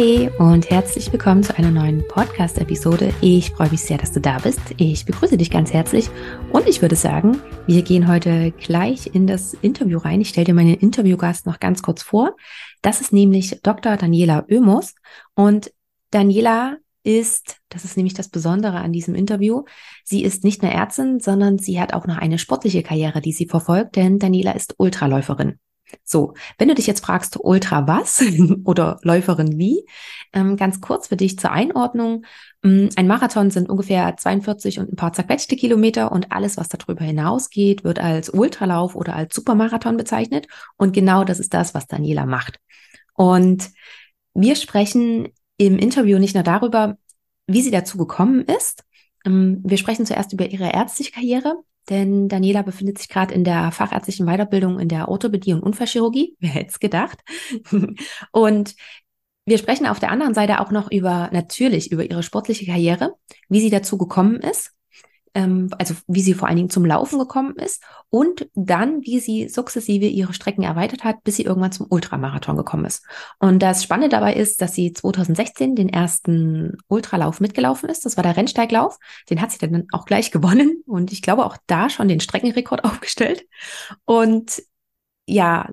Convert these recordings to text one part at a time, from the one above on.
Hey und herzlich willkommen zu einer neuen Podcast-Episode. Ich freue mich sehr, dass du da bist. Ich begrüße dich ganz herzlich und ich würde sagen, wir gehen heute gleich in das Interview rein. Ich stelle dir meinen Interviewgast noch ganz kurz vor. Das ist nämlich Dr. Daniela Oemus und Daniela ist, das ist nämlich das Besondere an diesem Interview, sie ist nicht nur Ärztin, sondern sie hat auch noch eine sportliche Karriere, die sie verfolgt, denn Daniela ist Ultraläuferin. So, wenn du dich jetzt fragst, Ultra was oder Läuferin wie, ähm, ganz kurz für dich zur Einordnung. Ähm, ein Marathon sind ungefähr 42 und ein paar zerquetschte Kilometer und alles, was darüber hinausgeht, wird als Ultralauf oder als Supermarathon bezeichnet. Und genau das ist das, was Daniela macht. Und wir sprechen im Interview nicht nur darüber, wie sie dazu gekommen ist. Ähm, wir sprechen zuerst über ihre ärztliche Karriere, denn Daniela befindet sich gerade in der fachärztlichen Weiterbildung in der Orthopädie und Unfallchirurgie. Wer hätte es gedacht? und wir sprechen auf der anderen Seite auch noch über, natürlich über ihre sportliche Karriere, wie sie dazu gekommen ist, ähm, also wie sie vor allen Dingen zum Laufen gekommen ist und dann, wie sie sukzessive ihre Strecken erweitert hat, bis sie irgendwann zum Ultramarathon gekommen ist. Und das Spannende dabei ist, dass sie 2016 den ersten Ultralauf mitgelaufen ist. Das war der Rennsteiglauf. Den hat sie dann auch gleich gewonnen und ich glaube auch da schon den Streckenrekord aufgestellt. Und ja,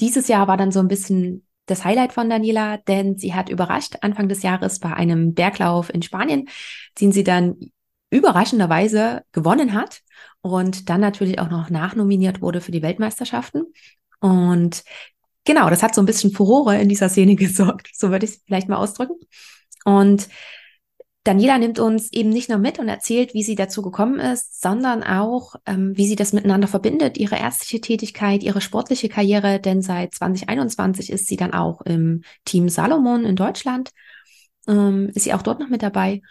dieses Jahr war dann so ein bisschen das Highlight von Daniela, denn sie hat überrascht Anfang des Jahres bei einem Berglauf in Spanien, den sie dann überraschenderweise gewonnen hat und dann natürlich auch noch nachnominiert wurde für die Weltmeisterschaften. Und genau, das hat so ein bisschen Furore in dieser Szene gesorgt, so würde ich es vielleicht mal ausdrücken. Und Daniela nimmt uns eben nicht nur mit und erzählt, wie sie dazu gekommen ist, sondern auch, ähm, wie sie das miteinander verbindet, ihre ärztliche Tätigkeit, ihre sportliche Karriere, denn seit 2021 ist sie dann auch im Team Salomon in Deutschland, ähm, ist sie auch dort noch mit dabei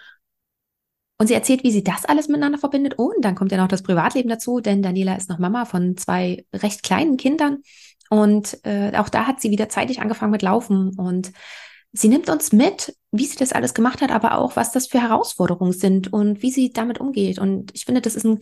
und sie erzählt, wie sie das alles miteinander verbindet. Und dann kommt ja noch das Privatleben dazu, denn Daniela ist noch Mama von zwei recht kleinen Kindern. Und äh, auch da hat sie wieder zeitig angefangen mit Laufen. Und sie nimmt uns mit, wie sie das alles gemacht hat, aber auch, was das für Herausforderungen sind und wie sie damit umgeht. Und ich finde, das ist ein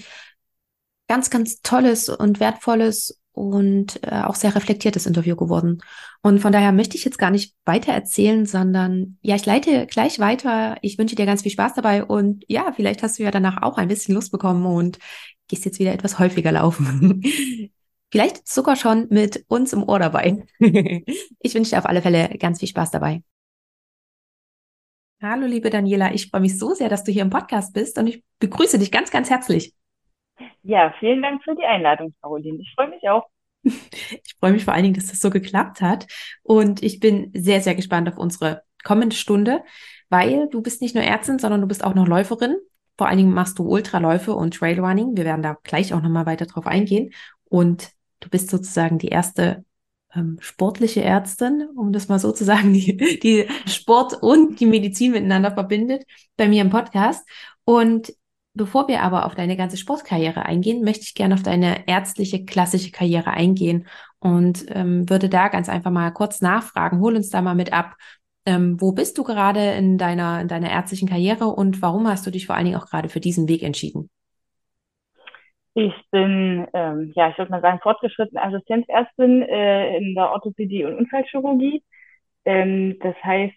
ganz, ganz tolles und wertvolles und äh, auch sehr reflektiertes Interview geworden. Und von daher möchte ich jetzt gar nicht weiter erzählen, sondern ja, ich leite gleich weiter. Ich wünsche dir ganz viel Spaß dabei und ja, vielleicht hast du ja danach auch ein bisschen Lust bekommen und gehst jetzt wieder etwas häufiger laufen. vielleicht sogar schon mit uns im Ohr dabei. ich wünsche dir auf alle Fälle ganz viel Spaß dabei. Hallo, liebe Daniela, ich freue mich so sehr, dass du hier im Podcast bist und ich begrüße dich ganz, ganz herzlich. Ja, vielen Dank für die Einladung, Caroline. Ich freue mich auch. Ich freue mich vor allen Dingen, dass das so geklappt hat. Und ich bin sehr, sehr gespannt auf unsere kommende Stunde, weil du bist nicht nur Ärztin, sondern du bist auch noch Läuferin. Vor allen Dingen machst du Ultraläufe und Trailrunning. Wir werden da gleich auch nochmal weiter drauf eingehen. Und du bist sozusagen die erste ähm, sportliche Ärztin, um das mal so zu sagen, die, die Sport und die Medizin miteinander verbindet bei mir im Podcast. Und Bevor wir aber auf deine ganze Sportkarriere eingehen, möchte ich gerne auf deine ärztliche klassische Karriere eingehen und ähm, würde da ganz einfach mal kurz nachfragen. Hol uns da mal mit ab. Ähm, wo bist du gerade in deiner, in deiner ärztlichen Karriere und warum hast du dich vor allen Dingen auch gerade für diesen Weg entschieden? Ich bin, ähm, ja, ich würde mal sagen, fortgeschrittene Assistenzärztin äh, in der Orthopädie und Unfallchirurgie. Ähm, das heißt,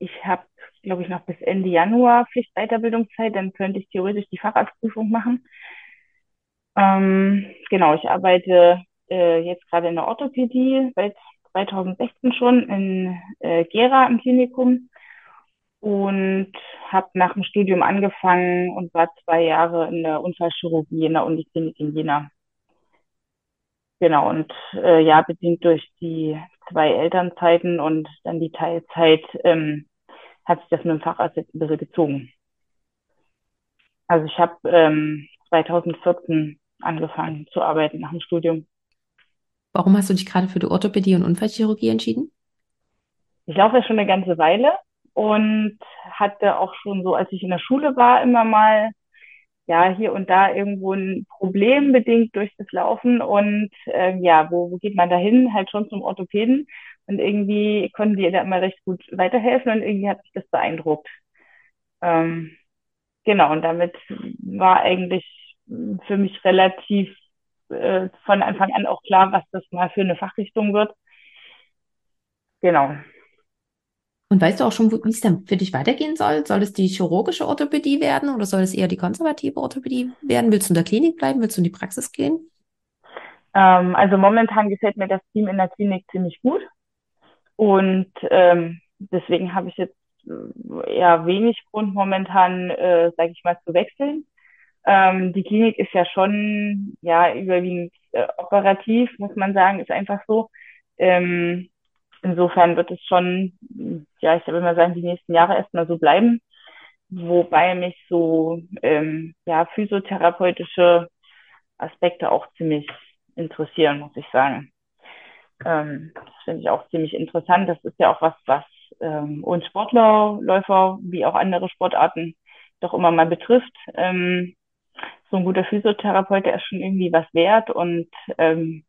ich habe glaube ich, noch bis Ende Januar Pflichtweiterbildungszeit. Dann könnte ich theoretisch die Facharztprüfung machen. Ähm, genau, ich arbeite äh, jetzt gerade in der Orthopädie seit 2016 schon in äh, Gera im Klinikum und habe nach dem Studium angefangen und war zwei Jahre in der Unfallchirurgie in der Uniklinik in Jena. Genau, und äh, ja, bedingt durch die zwei Elternzeiten und dann die Teilzeit ähm, hat sich das mit dem Facharzt jetzt ein bisschen gezogen. Also ich habe ähm, 2014 angefangen zu arbeiten nach dem Studium. Warum hast du dich gerade für die Orthopädie und Unfallchirurgie entschieden? Ich laufe ja schon eine ganze Weile und hatte auch schon so, als ich in der Schule war, immer mal ja hier und da irgendwo ein Problem bedingt durch das Laufen und ähm, ja, wo, wo geht man da hin? Halt schon zum Orthopäden und irgendwie konnten die da immer recht gut weiterhelfen und irgendwie hat mich das beeindruckt. Ähm, genau, und damit war eigentlich für mich relativ äh, von Anfang an auch klar, was das mal für eine Fachrichtung wird. Genau. Und weißt du auch schon, wie es dann für dich weitergehen soll? Soll es die chirurgische Orthopädie werden oder soll es eher die konservative Orthopädie werden? Willst du in der Klinik bleiben? Willst du in die Praxis gehen? Ähm, also momentan gefällt mir das Team in der Klinik ziemlich gut. Und ähm, deswegen habe ich jetzt eher wenig Grund momentan, äh, sage ich mal, zu wechseln. Ähm, die Klinik ist ja schon ja überwiegend äh, operativ, muss man sagen, ist einfach so. Ähm, insofern wird es schon, ja, ich würde mal sagen, die nächsten Jahre erstmal so bleiben. Wobei mich so ähm, ja, physiotherapeutische Aspekte auch ziemlich interessieren, muss ich sagen. Ähm, das finde ich auch ziemlich interessant. Das ist ja auch was, was ähm, uns Sportler, Läufer wie auch andere Sportarten doch immer mal betrifft. Ähm, so ein guter Physiotherapeut, der ist schon irgendwie was wert und ähm,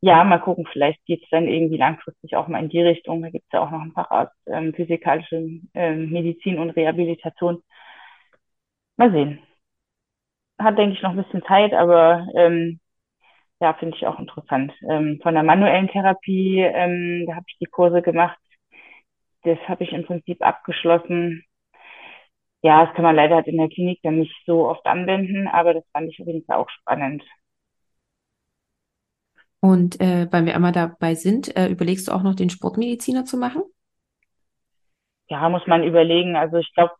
ja, mal gucken, vielleicht geht's dann irgendwie langfristig auch mal in die Richtung. Da gibt's ja auch noch einen Facharzt ähm, physikalische ähm, Medizin und Rehabilitation. Mal sehen. Hat, denke ich, noch ein bisschen Zeit, aber ähm, ja, finde ich auch interessant. Ähm, von der manuellen Therapie, ähm, da habe ich die Kurse gemacht. Das habe ich im Prinzip abgeschlossen. Ja, das kann man leider halt in der Klinik dann nicht so oft anwenden, aber das fand ich auf jeden Fall auch spannend. Und äh, weil wir einmal dabei sind, äh, überlegst du auch noch den Sportmediziner zu machen? Ja, muss man überlegen. Also ich glaube,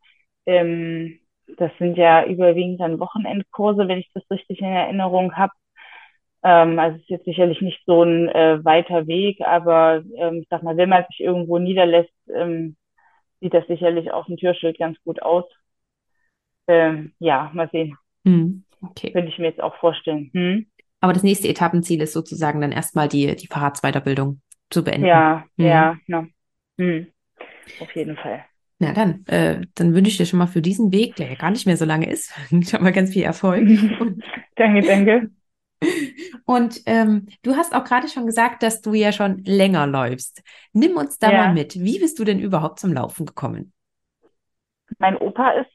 ähm, das sind ja überwiegend dann Wochenendkurse, wenn ich das richtig in Erinnerung habe. Ähm, also es ist jetzt sicherlich nicht so ein äh, weiter Weg, aber ähm, ich sag mal, wenn man sich irgendwo niederlässt, ähm, sieht das sicherlich auf dem Türschild ganz gut aus. Ähm, ja, mal sehen. Hm, okay. Könnte ich mir jetzt auch vorstellen. Hm? Aber das nächste Etappenziel ist sozusagen dann erstmal die, die Fahrradsweiterbildung zu beenden. Ja, hm. ja, ja. Hm. Auf jeden Fall. Na dann, äh, dann wünsche ich dir schon mal für diesen Weg, der ja gar nicht mehr so lange ist, schon mal ganz viel Erfolg. danke, danke. Und ähm, du hast auch gerade schon gesagt, dass du ja schon länger läufst. Nimm uns da ja. mal mit. Wie bist du denn überhaupt zum Laufen gekommen? Mein Opa ist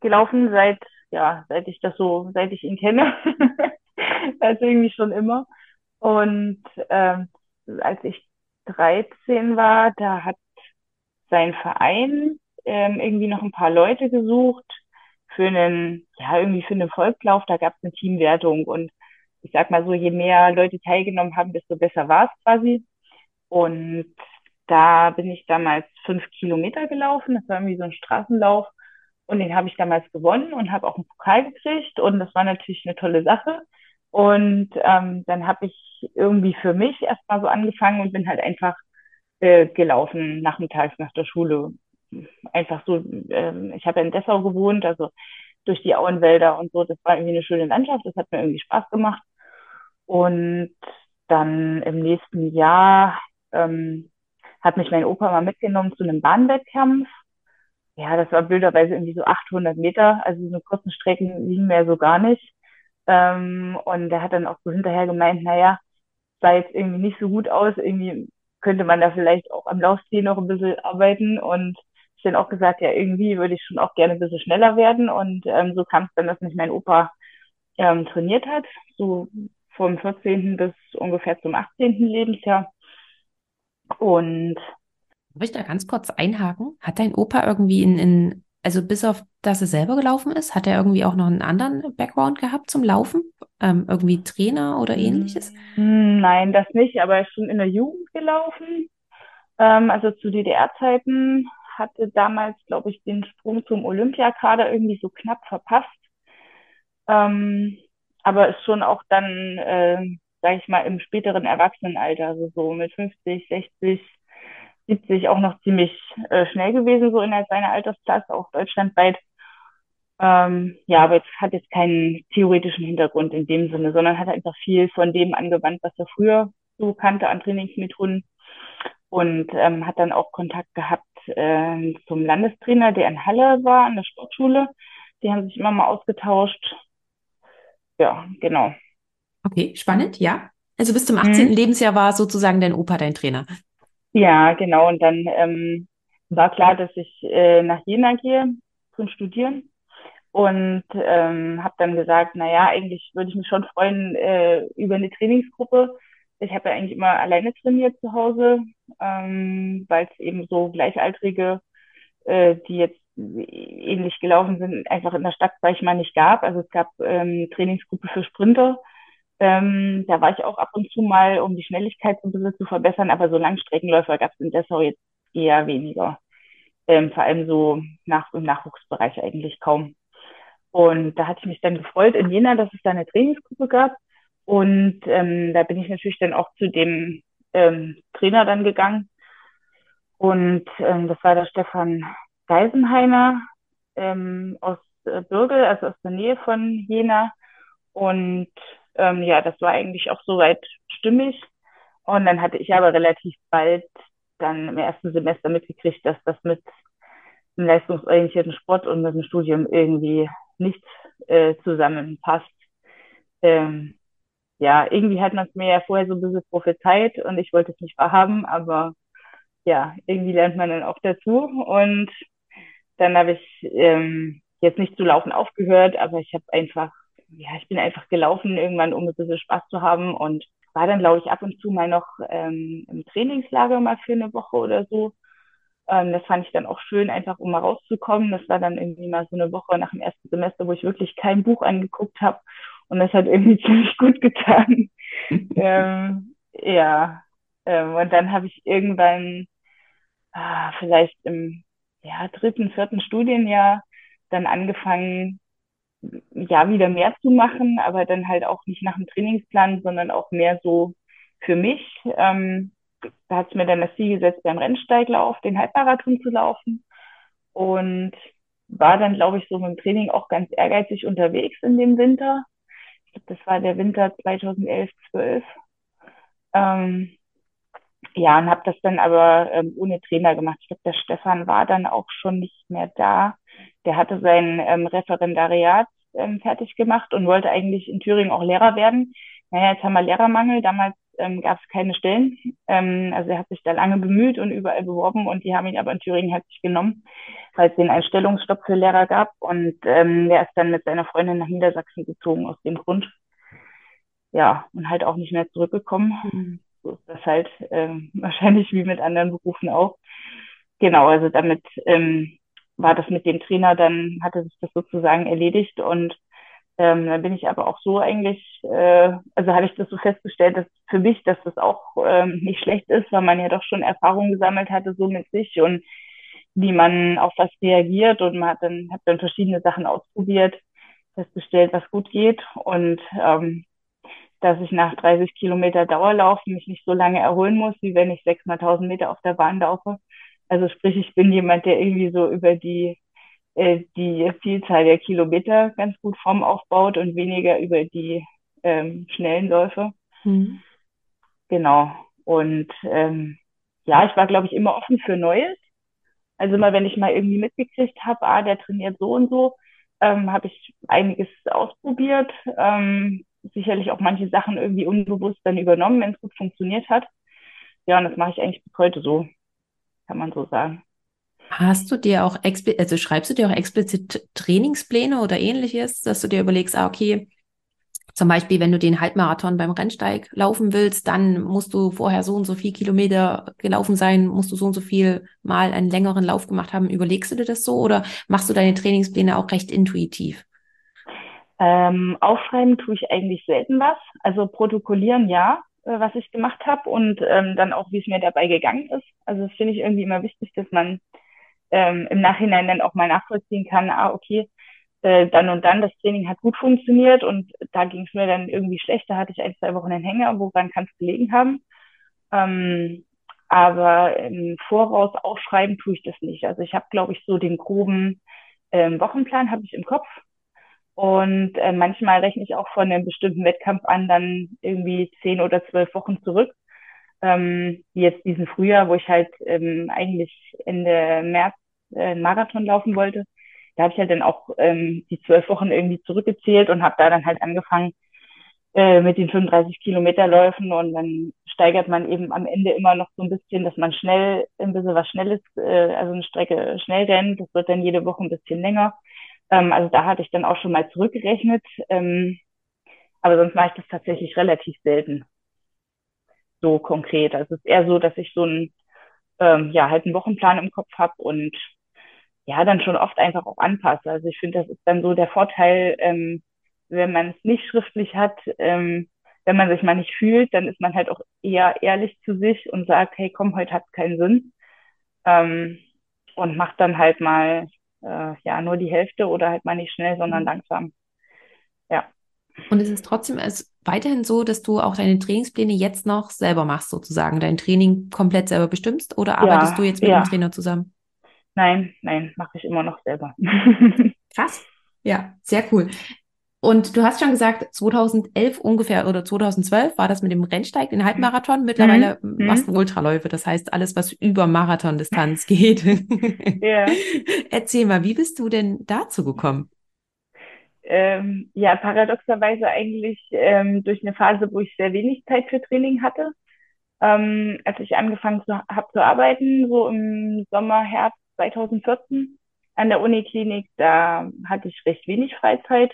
gelaufen seit, ja, seit ich das so, seit ich ihn kenne. also irgendwie schon immer. Und ähm, als ich 13 war, da hat sein Verein ähm, irgendwie noch ein paar Leute gesucht für einen, ja, irgendwie für einen Volkslauf. Da gab es eine Teamwertung und ich sag mal so, je mehr Leute teilgenommen haben, desto besser war es quasi. Und da bin ich damals fünf Kilometer gelaufen. Das war irgendwie so ein Straßenlauf. Und den habe ich damals gewonnen und habe auch einen Pokal gekriegt. Und das war natürlich eine tolle Sache. Und ähm, dann habe ich irgendwie für mich erstmal so angefangen und bin halt einfach äh, gelaufen nachmittags nach der Schule. Einfach so, ähm, ich habe ja in Dessau gewohnt, also durch die Auenwälder und so. Das war irgendwie eine schöne Landschaft, das hat mir irgendwie Spaß gemacht. Und dann im nächsten Jahr ähm, hat mich mein Opa mal mitgenommen zu einem Bahnwettkampf. Ja, das war blöderweise irgendwie so 800 Meter, also so kurzen Strecken liegen mir so gar nicht. Ähm, und der hat dann auch so hinterher gemeint, naja, sah jetzt irgendwie nicht so gut aus, irgendwie könnte man da vielleicht auch am Laufstil noch ein bisschen arbeiten und ich dann auch gesagt, ja, irgendwie würde ich schon auch gerne ein bisschen schneller werden und ähm, so kam es dann, dass mich mein Opa ähm, trainiert hat, so vom 14. bis ungefähr zum 18. Lebensjahr. Und Darf ich da ganz kurz einhaken? Hat dein Opa irgendwie in, in, also bis auf, dass er selber gelaufen ist, hat er irgendwie auch noch einen anderen Background gehabt zum Laufen? Ähm, irgendwie Trainer oder ähnliches? Hm, nein, das nicht, aber er ist schon in der Jugend gelaufen. Ähm, also zu DDR-Zeiten hatte damals, glaube ich, den Sprung zum Olympiakader irgendwie so knapp verpasst. Ähm, aber ist schon auch dann, äh, sage ich mal, im späteren Erwachsenenalter, also so mit 50, 60, 70 auch noch ziemlich äh, schnell gewesen, so in seiner Altersklasse, auch deutschlandweit. Ähm, ja, aber jetzt hat jetzt keinen theoretischen Hintergrund in dem Sinne, sondern hat einfach viel von dem angewandt, was er früher so kannte an Trainingsmethoden und ähm, hat dann auch Kontakt gehabt äh, zum Landestrainer, der in Halle war, an der Sportschule. Die haben sich immer mal ausgetauscht. Ja, genau. Okay, spannend, ja. Also bis zum 18. Mhm. Lebensjahr war sozusagen dein Opa dein Trainer. Ja, genau. Und dann ähm, war klar, dass ich äh, nach Jena gehe zum Studieren und ähm, habe dann gesagt, na ja, eigentlich würde ich mich schon freuen äh, über eine Trainingsgruppe. Ich habe ja eigentlich immer alleine trainiert zu Hause, ähm, weil es eben so Gleichaltrige, äh, die jetzt ähnlich gelaufen sind, einfach in der Stadt, sag ich mal, nicht gab. Also es gab ähm, Trainingsgruppe für Sprinter. Ähm, da war ich auch ab und zu mal, um die Schnelligkeit ein bisschen zu verbessern, aber so Langstreckenläufer gab es in Dessau jetzt eher weniger. Ähm, vor allem so nach, im Nachwuchsbereich eigentlich kaum. Und da hatte ich mich dann gefreut in Jena, dass es da eine Trainingsgruppe gab. Und ähm, da bin ich natürlich dann auch zu dem ähm, Trainer dann gegangen. Und ähm, das war der Stefan Geisenheimer ähm, aus äh, Bürgel, also aus der Nähe von Jena. Und ähm, ja, das war eigentlich auch soweit stimmig. Und dann hatte ich aber relativ bald dann im ersten Semester mitgekriegt, dass das mit einem leistungsorientierten Sport und mit dem Studium irgendwie nicht äh, zusammenpasst. Ähm, ja, irgendwie hat man es mir ja vorher so ein bisschen prophezeit und ich wollte es nicht wahrhaben, aber ja, irgendwie lernt man dann auch dazu. Und dann habe ich ähm, jetzt nicht zu laufen aufgehört, aber ich habe einfach, ja, ich bin einfach gelaufen irgendwann, um ein bisschen Spaß zu haben und war dann, glaube ich, ab und zu mal noch ähm, im Trainingslager mal für eine Woche oder so. Ähm, das fand ich dann auch schön, einfach um mal rauszukommen. Das war dann irgendwie mal so eine Woche nach dem ersten Semester, wo ich wirklich kein Buch angeguckt habe. Und das hat irgendwie ziemlich gut getan. ähm, ja. Ähm, und dann habe ich irgendwann, ah, vielleicht im ja, dritten, vierten Studienjahr dann angefangen, ja, wieder mehr zu machen, aber dann halt auch nicht nach dem Trainingsplan, sondern auch mehr so für mich. Ähm, da hat es mir dann das Ziel gesetzt, beim Rennsteiglauf den Halbmarathon zu laufen und war dann, glaube ich, so mit dem Training auch ganz ehrgeizig unterwegs in dem Winter. Ich glaube, das war der Winter 2011, 12. Ähm, ja, und habe das dann aber ähm, ohne Trainer gemacht. Ich glaube, der Stefan war dann auch schon nicht mehr da. Der hatte sein ähm, Referendariat ähm, fertig gemacht und wollte eigentlich in Thüringen auch Lehrer werden. Naja, jetzt haben wir Lehrermangel. Damals ähm, gab es keine Stellen. Ähm, also er hat sich da lange bemüht und überall beworben und die haben ihn aber in Thüringen nicht genommen, weil es den Einstellungsstopp für Lehrer gab. Und ähm, der ist dann mit seiner Freundin nach Niedersachsen gezogen aus dem Grund. Ja, und halt auch nicht mehr zurückgekommen. So ist das halt ähm, wahrscheinlich wie mit anderen Berufen auch. Genau, also damit ähm, war das mit dem Trainer, dann hatte sich das sozusagen erledigt und ähm, dann bin ich aber auch so eigentlich, äh, also habe ich das so festgestellt, dass für mich, dass das auch ähm, nicht schlecht ist, weil man ja doch schon Erfahrungen gesammelt hatte, so mit sich und wie man auf was reagiert und man hat dann, hat dann verschiedene Sachen ausprobiert, festgestellt, was gut geht und ähm, dass ich nach 30 Kilometer Dauerlauf mich nicht so lange erholen muss, wie wenn ich 600.000 Meter auf der Bahn laufe. Also sprich, ich bin jemand, der irgendwie so über die äh, die Vielzahl der Kilometer ganz gut Form aufbaut und weniger über die ähm, schnellen Läufe. Mhm. Genau. Und ähm, ja, ich war, glaube ich, immer offen für Neues. Also immer, wenn ich mal irgendwie mitgekriegt habe, ah, der trainiert so und so, ähm, habe ich einiges ausprobiert. Ähm, sicherlich auch manche Sachen irgendwie unbewusst dann übernommen, wenn es gut funktioniert hat. Ja, und das mache ich eigentlich bis heute so, kann man so sagen. Hast du dir auch, also schreibst du dir auch explizit Trainingspläne oder ähnliches, dass du dir überlegst, ah, okay, zum Beispiel, wenn du den Halbmarathon beim Rennsteig laufen willst, dann musst du vorher so und so viel Kilometer gelaufen sein, musst du so und so viel mal einen längeren Lauf gemacht haben. Überlegst du dir das so oder machst du deine Trainingspläne auch recht intuitiv? Ähm, aufschreiben tue ich eigentlich selten was. Also protokollieren ja, äh, was ich gemacht habe und ähm, dann auch, wie es mir dabei gegangen ist. Also das finde ich irgendwie immer wichtig, dass man ähm, im Nachhinein dann auch mal nachvollziehen kann, ah, okay, äh, dann und dann, das Training hat gut funktioniert und da ging es mir dann irgendwie schlecht, da hatte ich ein, zwei Wochen einen Hänger, woran kann es gelegen haben. Ähm, aber im Voraus aufschreiben tue ich das nicht. Also ich habe, glaube ich, so den groben ähm, Wochenplan habe ich im Kopf. Und äh, manchmal rechne ich auch von einem bestimmten Wettkampf an dann irgendwie zehn oder zwölf Wochen zurück ähm, wie jetzt diesen Frühjahr, wo ich halt ähm, eigentlich Ende März äh, einen Marathon laufen wollte. Da habe ich halt dann auch ähm, die zwölf Wochen irgendwie zurückgezählt und habe da dann halt angefangen äh, mit den 35 Kilometerläufen und dann steigert man eben am Ende immer noch so ein bisschen, dass man schnell ein bisschen was Schnelles, äh, also eine Strecke schnell rennt. Das wird dann jede Woche ein bisschen länger. Ähm, also da hatte ich dann auch schon mal zurückgerechnet. Ähm, aber sonst mache ich das tatsächlich relativ selten so konkret. Also es ist eher so, dass ich so ein, ähm, ja, halt einen Wochenplan im Kopf habe und ja, dann schon oft einfach auch anpasse. Also ich finde, das ist dann so der Vorteil, ähm, wenn man es nicht schriftlich hat, ähm, wenn man sich mal nicht fühlt, dann ist man halt auch eher ehrlich zu sich und sagt, hey, komm, heute hat es keinen Sinn. Ähm, und macht dann halt mal äh, ja nur die Hälfte oder halt mal nicht schnell, sondern mhm. langsam. Ja. Und es ist trotzdem es weiterhin so, dass du auch deine Trainingspläne jetzt noch selber machst, sozusagen, dein Training komplett selber bestimmst oder arbeitest ja, du jetzt mit ja. dem Trainer zusammen? Nein, nein, mache ich immer noch selber. Krass. Ja, sehr cool. Und du hast schon gesagt, 2011 ungefähr oder 2012 war das mit dem Rennsteig, den Halbmarathon. Mhm. Mittlerweile mhm. machst du Ultraläufe, das heißt alles, was über Marathondistanz geht. ja. Erzähl mal, wie bist du denn dazu gekommen? Ähm, ja, paradoxerweise eigentlich ähm, durch eine Phase, wo ich sehr wenig Zeit für Training hatte. Ähm, als ich angefangen habe zu arbeiten, so im Sommer, Herbst 2014 an der Uniklinik, da hatte ich recht wenig Freizeit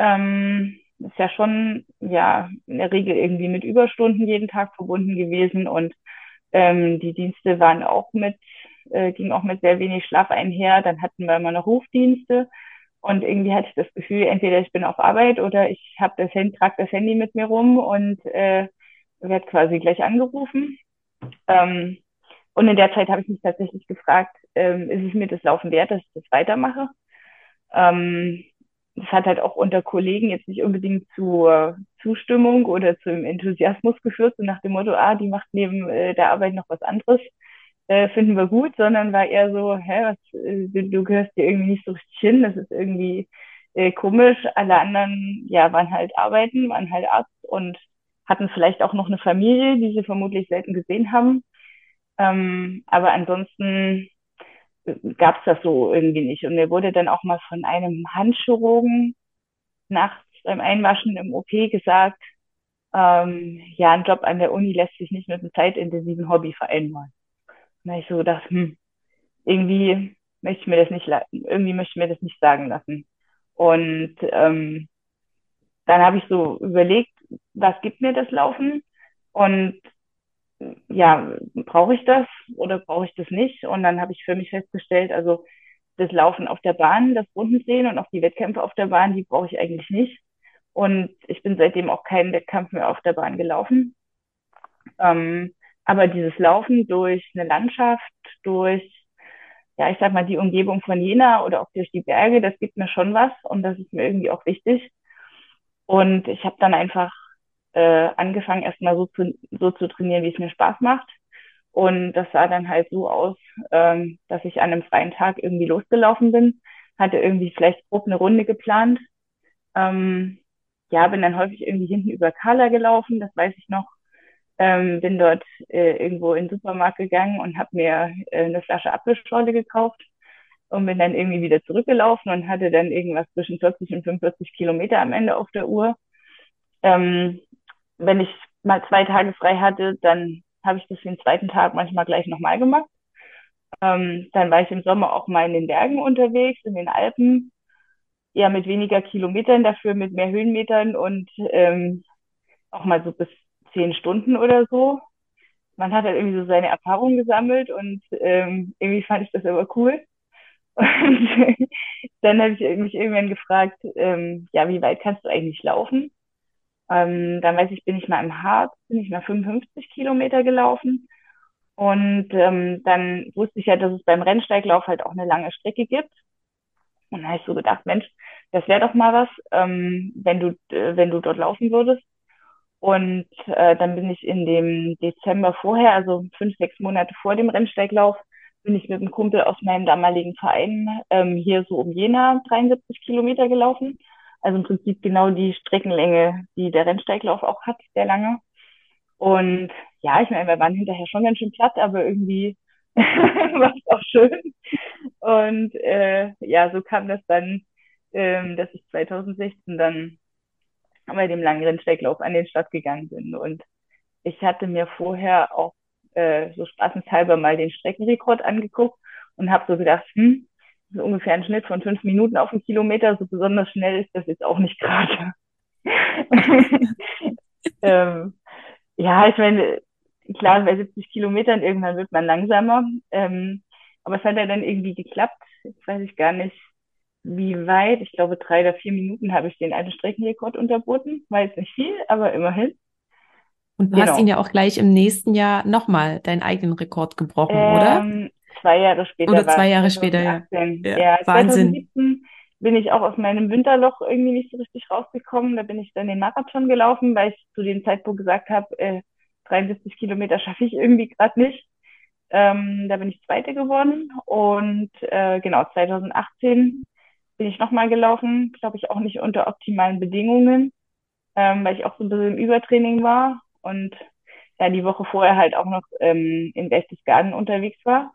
ähm, ist ja schon ja in der Regel irgendwie mit Überstunden jeden Tag verbunden gewesen und ähm, die Dienste waren auch mit, äh, ging auch mit sehr wenig Schlaf einher. Dann hatten wir immer noch Rufdienste und irgendwie hatte ich das Gefühl, entweder ich bin auf Arbeit oder ich habe das Handy, trage das Handy mit mir rum und äh, werde quasi gleich angerufen. Ähm, und in der Zeit habe ich mich tatsächlich gefragt, ähm, ist es mir das Laufen wert, dass ich das weitermache? Ähm, hat halt auch unter Kollegen jetzt nicht unbedingt zur Zustimmung oder zum Enthusiasmus geführt, so nach dem Motto, ah, die macht neben äh, der Arbeit noch was anderes, äh, finden wir gut, sondern war eher so, hä, was, äh, du, gehörst dir irgendwie nicht so richtig hin, das ist irgendwie äh, komisch. Alle anderen, ja, waren halt arbeiten, waren halt Arzt und hatten vielleicht auch noch eine Familie, die sie vermutlich selten gesehen haben. Ähm, aber ansonsten gab es das so irgendwie nicht. Und mir wurde dann auch mal von einem Handchirurgen nachts beim Einwaschen im OP gesagt, ähm, ja, ein Job an der Uni lässt sich nicht mit einem zeitintensiven Hobby vereinbaren. Und ich so gedacht, hm, irgendwie möchte ich mir das nicht, irgendwie möchte ich mir das nicht sagen lassen. Und ähm, dann habe ich so überlegt, was gibt mir das Laufen? Und ja, brauche ich das oder brauche ich das nicht? Und dann habe ich für mich festgestellt, also das Laufen auf der Bahn, das Rundensehen und auch die Wettkämpfe auf der Bahn, die brauche ich eigentlich nicht. Und ich bin seitdem auch keinen Wettkampf mehr auf der Bahn gelaufen. Ähm, aber dieses Laufen durch eine Landschaft, durch, ja, ich sag mal, die Umgebung von Jena oder auch durch die Berge, das gibt mir schon was und das ist mir irgendwie auch wichtig. Und ich habe dann einfach äh, angefangen, erstmal so zu, so zu trainieren, wie es mir Spaß macht. Und das sah dann halt so aus, ähm, dass ich an einem freien Tag irgendwie losgelaufen bin, hatte irgendwie vielleicht grob eine Runde geplant. Ähm, ja, bin dann häufig irgendwie hinten über Kala gelaufen, das weiß ich noch. Ähm, bin dort äh, irgendwo in den Supermarkt gegangen und habe mir äh, eine Flasche Apfelschorle gekauft und bin dann irgendwie wieder zurückgelaufen und hatte dann irgendwas zwischen 40 und 45 Kilometer am Ende auf der Uhr. Ähm, wenn ich mal zwei Tage frei hatte, dann habe ich das den zweiten Tag manchmal gleich nochmal gemacht. Ähm, dann war ich im Sommer auch mal in den Bergen unterwegs, in den Alpen, ja mit weniger Kilometern, dafür mit mehr Höhenmetern und ähm, auch mal so bis zehn Stunden oder so. Man hat halt irgendwie so seine Erfahrungen gesammelt und ähm, irgendwie fand ich das aber cool. Und dann habe ich mich irgendwann gefragt, ähm, ja, wie weit kannst du eigentlich laufen? Ähm, dann weiß ich, bin ich mal im Harz, bin ich mal 55 Kilometer gelaufen. Und ähm, dann wusste ich ja, dass es beim Rennsteiglauf halt auch eine lange Strecke gibt. Und dann habe ich so gedacht, Mensch, das wäre doch mal was, ähm, wenn du, äh, wenn du dort laufen würdest. Und äh, dann bin ich in dem Dezember vorher, also fünf, sechs Monate vor dem Rennsteiglauf, bin ich mit einem Kumpel aus meinem damaligen Verein ähm, hier so um Jena 73 Kilometer gelaufen. Also im Prinzip genau die Streckenlänge, die der Rennsteiglauf auch hat, sehr lange. Und ja, ich meine, wir waren hinterher schon ganz schön platt, aber irgendwie war es auch schön. Und äh, ja, so kam das dann, ähm, dass ich 2016 dann bei dem langen Rennsteiglauf an den Start gegangen bin. Und ich hatte mir vorher auch äh, so spaßenshalber mal den Streckenrekord angeguckt und habe so gedacht, hm, so ungefähr ein Schnitt von fünf Minuten auf einen Kilometer, so besonders schnell ist das jetzt auch nicht gerade. ähm, ja, ich meine, klar, bei 70 Kilometern irgendwann wird man langsamer. Ähm, aber es hat ja dann irgendwie geklappt. Jetzt weiß ich gar nicht, wie weit. Ich glaube, drei oder vier Minuten habe ich den alten Streckenrekord unterboten. War jetzt nicht viel, aber immerhin. Und du genau. hast ihn ja auch gleich im nächsten Jahr nochmal deinen eigenen Rekord gebrochen, ähm, oder? Zwei Jahre später. Oder zwei Jahre später, ja. ja. ja. Wahnsinn. 2017 bin ich auch aus meinem Winterloch irgendwie nicht so richtig rausgekommen. Da bin ich dann den Marathon gelaufen, weil ich zu dem Zeitpunkt gesagt habe, äh, 73 Kilometer schaffe ich irgendwie gerade nicht. Ähm, da bin ich Zweite geworden. Und äh, genau, 2018 bin ich nochmal gelaufen, glaube ich auch nicht unter optimalen Bedingungen, ähm, weil ich auch so ein bisschen im Übertraining war und ja, die Woche vorher halt auch noch ähm, in Berchtesgaden unterwegs war.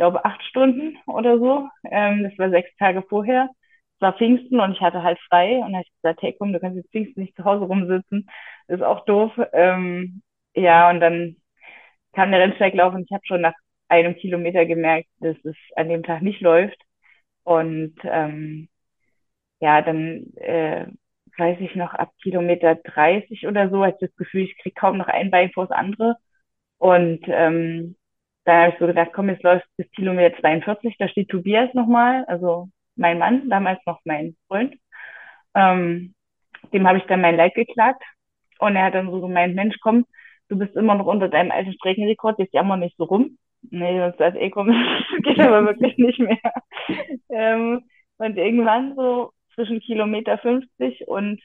Glaube acht Stunden oder so. Ähm, das war sechs Tage vorher. Es war Pfingsten und ich hatte halt frei und da habe ich gesagt, hey komm, du kannst jetzt Pfingsten nicht zu Hause rumsitzen. Das ist auch doof. Ähm, ja, und dann kam der Rennsteiglauf und ich habe schon nach einem Kilometer gemerkt, dass es an dem Tag nicht läuft. Und ähm, ja, dann äh, weiß ich noch, ab Kilometer 30 oder so, hatte ich das Gefühl, ich kriege kaum noch ein Bein vor das andere. Und ähm, dann habe ich so gedacht, komm, jetzt läuft bis Kilometer 42, da steht Tobias nochmal, also mein Mann, damals noch mein Freund. Ähm, dem habe ich dann mein Leid geklagt. Und er hat dann so gemeint, Mensch, komm, du bist immer noch unter deinem alten Streckenrekord, jetzt jammer nicht so rum. Nee, und das ey, komm, das geht aber wirklich nicht mehr. ähm, und irgendwann so zwischen Kilometer 50 und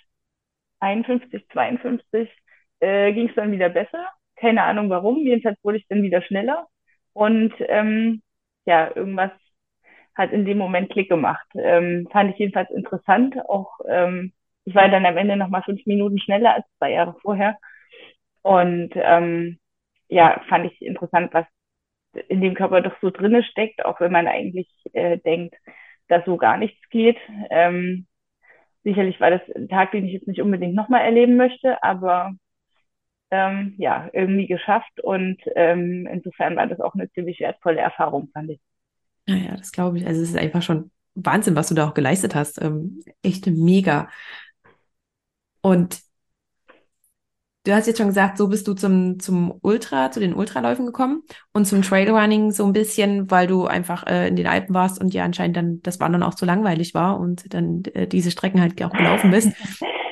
51, 52 äh, ging es dann wieder besser. Keine Ahnung warum. Jedenfalls wurde ich dann wieder schneller. Und ähm, ja, irgendwas hat in dem Moment Klick gemacht. Ähm, fand ich jedenfalls interessant. Auch ähm, ich war dann am Ende noch mal fünf Minuten schneller als zwei Jahre vorher. Und ähm, ja, fand ich interessant, was in dem Körper doch so drinne steckt, auch wenn man eigentlich äh, denkt, dass so gar nichts geht. Ähm, sicherlich war das ein Tag, den ich jetzt nicht unbedingt nochmal erleben möchte, aber ähm, ja, irgendwie geschafft und ähm, insofern war das auch eine ziemlich wertvolle Erfahrung, fand ich. Ja, ja, das glaube ich. Also es ist einfach schon Wahnsinn, was du da auch geleistet hast. Ähm, echt mega. Und Du hast jetzt schon gesagt, so bist du zum, zum Ultra, zu den Ultraläufen gekommen und zum Trailrunning so ein bisschen, weil du einfach äh, in den Alpen warst und ja anscheinend dann das Wandern auch zu langweilig war und dann äh, diese Strecken halt auch gelaufen bist.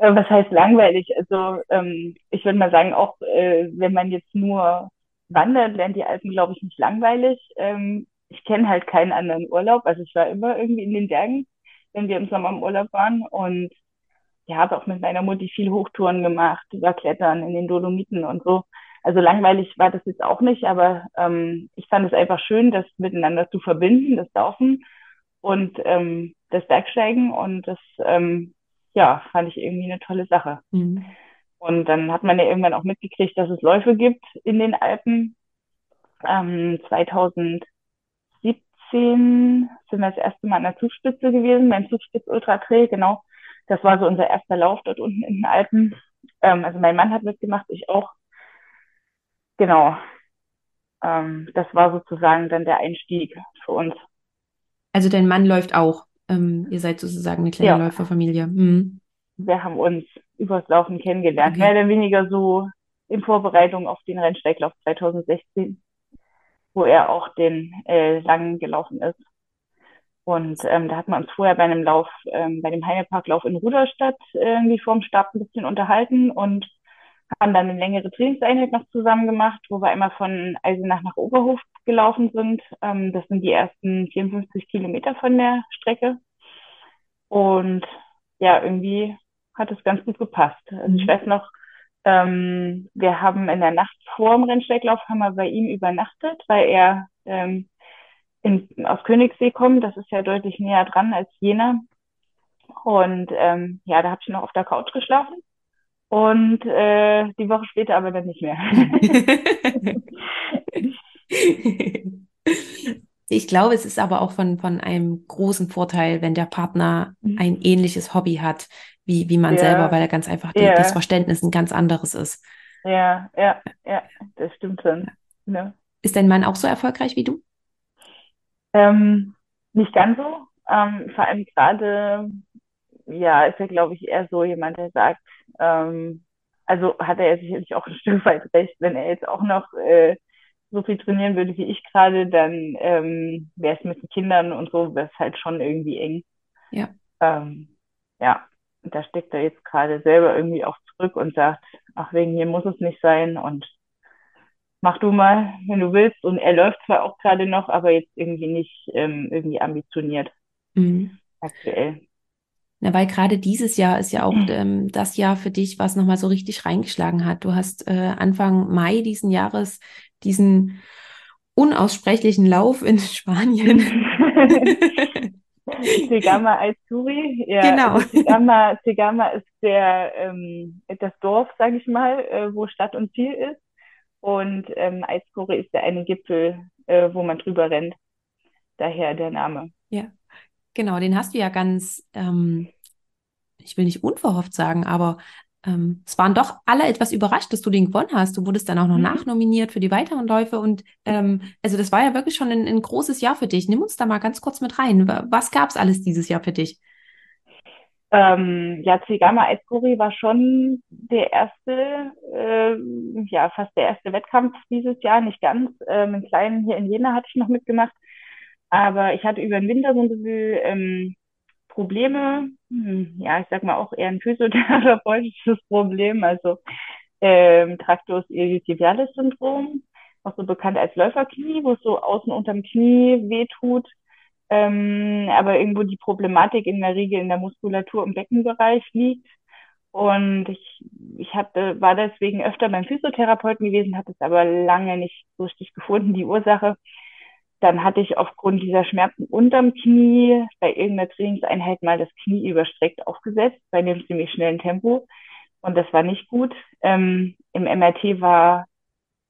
Äh, was heißt langweilig? Also ähm, ich würde mal sagen, auch äh, wenn man jetzt nur wandert, lernt die Alpen, glaube ich, nicht langweilig. Ähm, ich kenne halt keinen anderen Urlaub. Also ich war immer irgendwie in den Bergen, wenn wir im Sommer im Urlaub waren und ja, habe auch mit meiner Mutti viel Hochtouren gemacht, über Klettern in den Dolomiten und so. Also langweilig war das jetzt auch nicht, aber ähm, ich fand es einfach schön, das miteinander zu verbinden, das Laufen und ähm, das Bergsteigen und das, ähm, ja, fand ich irgendwie eine tolle Sache. Mhm. Und dann hat man ja irgendwann auch mitgekriegt, dass es Läufe gibt in den Alpen. Ähm, 2017 sind wir das erste Mal an der Zugspitze gewesen, beim Zugspitz Ultra Trail, genau. Das war so unser erster Lauf dort unten in den Alpen. Ähm, also mein Mann hat mitgemacht, ich auch. Genau. Ähm, das war sozusagen dann der Einstieg für uns. Also dein Mann läuft auch. Ähm, ihr seid sozusagen eine kleine ja. Läuferfamilie. Mhm. Wir haben uns übers Laufen kennengelernt. Okay. Mehr oder weniger so in Vorbereitung auf den Rennsteiglauf 2016, wo er auch den äh, langen gelaufen ist. Und ähm, da hat man uns vorher bei einem Lauf, ähm, bei dem Heineparklauf in Ruderstadt irgendwie vorm Start ein bisschen unterhalten und haben dann eine längere Trainingseinheit noch zusammen gemacht, wo wir einmal von Eisenach nach Oberhof gelaufen sind. Ähm, das sind die ersten 54 Kilometer von der Strecke. Und ja, irgendwie hat es ganz gut gepasst. Also ich mhm. weiß noch, ähm, wir haben in der Nacht vor dem Rennsteiglauf haben wir bei ihm übernachtet, weil er ähm, in, aus Königssee kommen. Das ist ja deutlich näher dran als Jena. Und ähm, ja, da habe ich noch auf der Couch geschlafen. Und äh, die Woche später aber dann nicht mehr. Ich glaube, es ist aber auch von, von einem großen Vorteil, wenn der Partner mhm. ein ähnliches Hobby hat, wie, wie man ja. selber, weil er ganz einfach die, ja. das Verständnis ein ganz anderes ist. Ja, ja, ja, das stimmt schon. Ja. Ist dein Mann auch so erfolgreich wie du? Ähm, nicht ganz so. Ähm, vor allem gerade, ja, ist er, glaube ich, eher so jemand, der sagt, ähm, also hat er ja sicherlich auch ein Stück weit recht, wenn er jetzt auch noch äh, so viel trainieren würde wie ich gerade, dann ähm, wäre es mit den Kindern und so, wäre es halt schon irgendwie eng. Ja. Ähm, ja, da steckt er jetzt gerade selber irgendwie auch zurück und sagt, ach, wegen mir muss es nicht sein und mach du mal, wenn du willst. Und er läuft zwar auch gerade noch, aber jetzt irgendwie nicht ähm, irgendwie ambitioniert mhm. aktuell. Na, weil gerade dieses Jahr ist ja auch ähm, das Jahr für dich, was nochmal so richtig reingeschlagen hat. Du hast äh, Anfang Mai diesen Jahres diesen unaussprechlichen Lauf in Spanien. Tegama Aizuri, ja. Genau. Also Tegama, Tegama ist der, ähm, das Dorf, sage ich mal, äh, wo Stadt und Ziel ist. Und ähm, Aizuri ist der eine Gipfel, äh, wo man drüber rennt. Daher der Name. Ja, genau, den hast du ja ganz, ähm, ich will nicht unverhofft sagen, aber ähm, es waren doch alle etwas überrascht, dass du den gewonnen hast. Du wurdest dann auch noch mhm. nachnominiert für die weiteren Läufe und ähm, also das war ja wirklich schon ein, ein, großes Jahr für dich. Nimm uns da mal ganz kurz mit rein. Was gab es alles dieses Jahr für dich? Ähm, ja, Zigama Eiskuri war schon der erste, äh, ja, fast der erste Wettkampf dieses Jahr, nicht ganz. Ähm, einen kleinen hier in Jena hatte ich noch mitgemacht. Aber ich hatte über den Winter so ein bisschen ähm, Probleme, hm, ja, ich sag mal auch eher ein physiotherapeutisches Problem, also ähm, Tractus iliotibialis Syndrom, auch so bekannt als Läuferknie, wo es so außen unterm Knie wehtut, ähm, aber irgendwo die Problematik in der Regel in der Muskulatur im Beckenbereich liegt. Und ich, ich hatte, war deswegen öfter beim Physiotherapeuten gewesen, habe es aber lange nicht so richtig gefunden, die Ursache. Dann hatte ich aufgrund dieser Schmerzen unterm Knie bei irgendeiner Trainingseinheit mal das Knie überstreckt aufgesetzt, bei einem ziemlich schnellen Tempo. Und das war nicht gut. Ähm, Im MRT war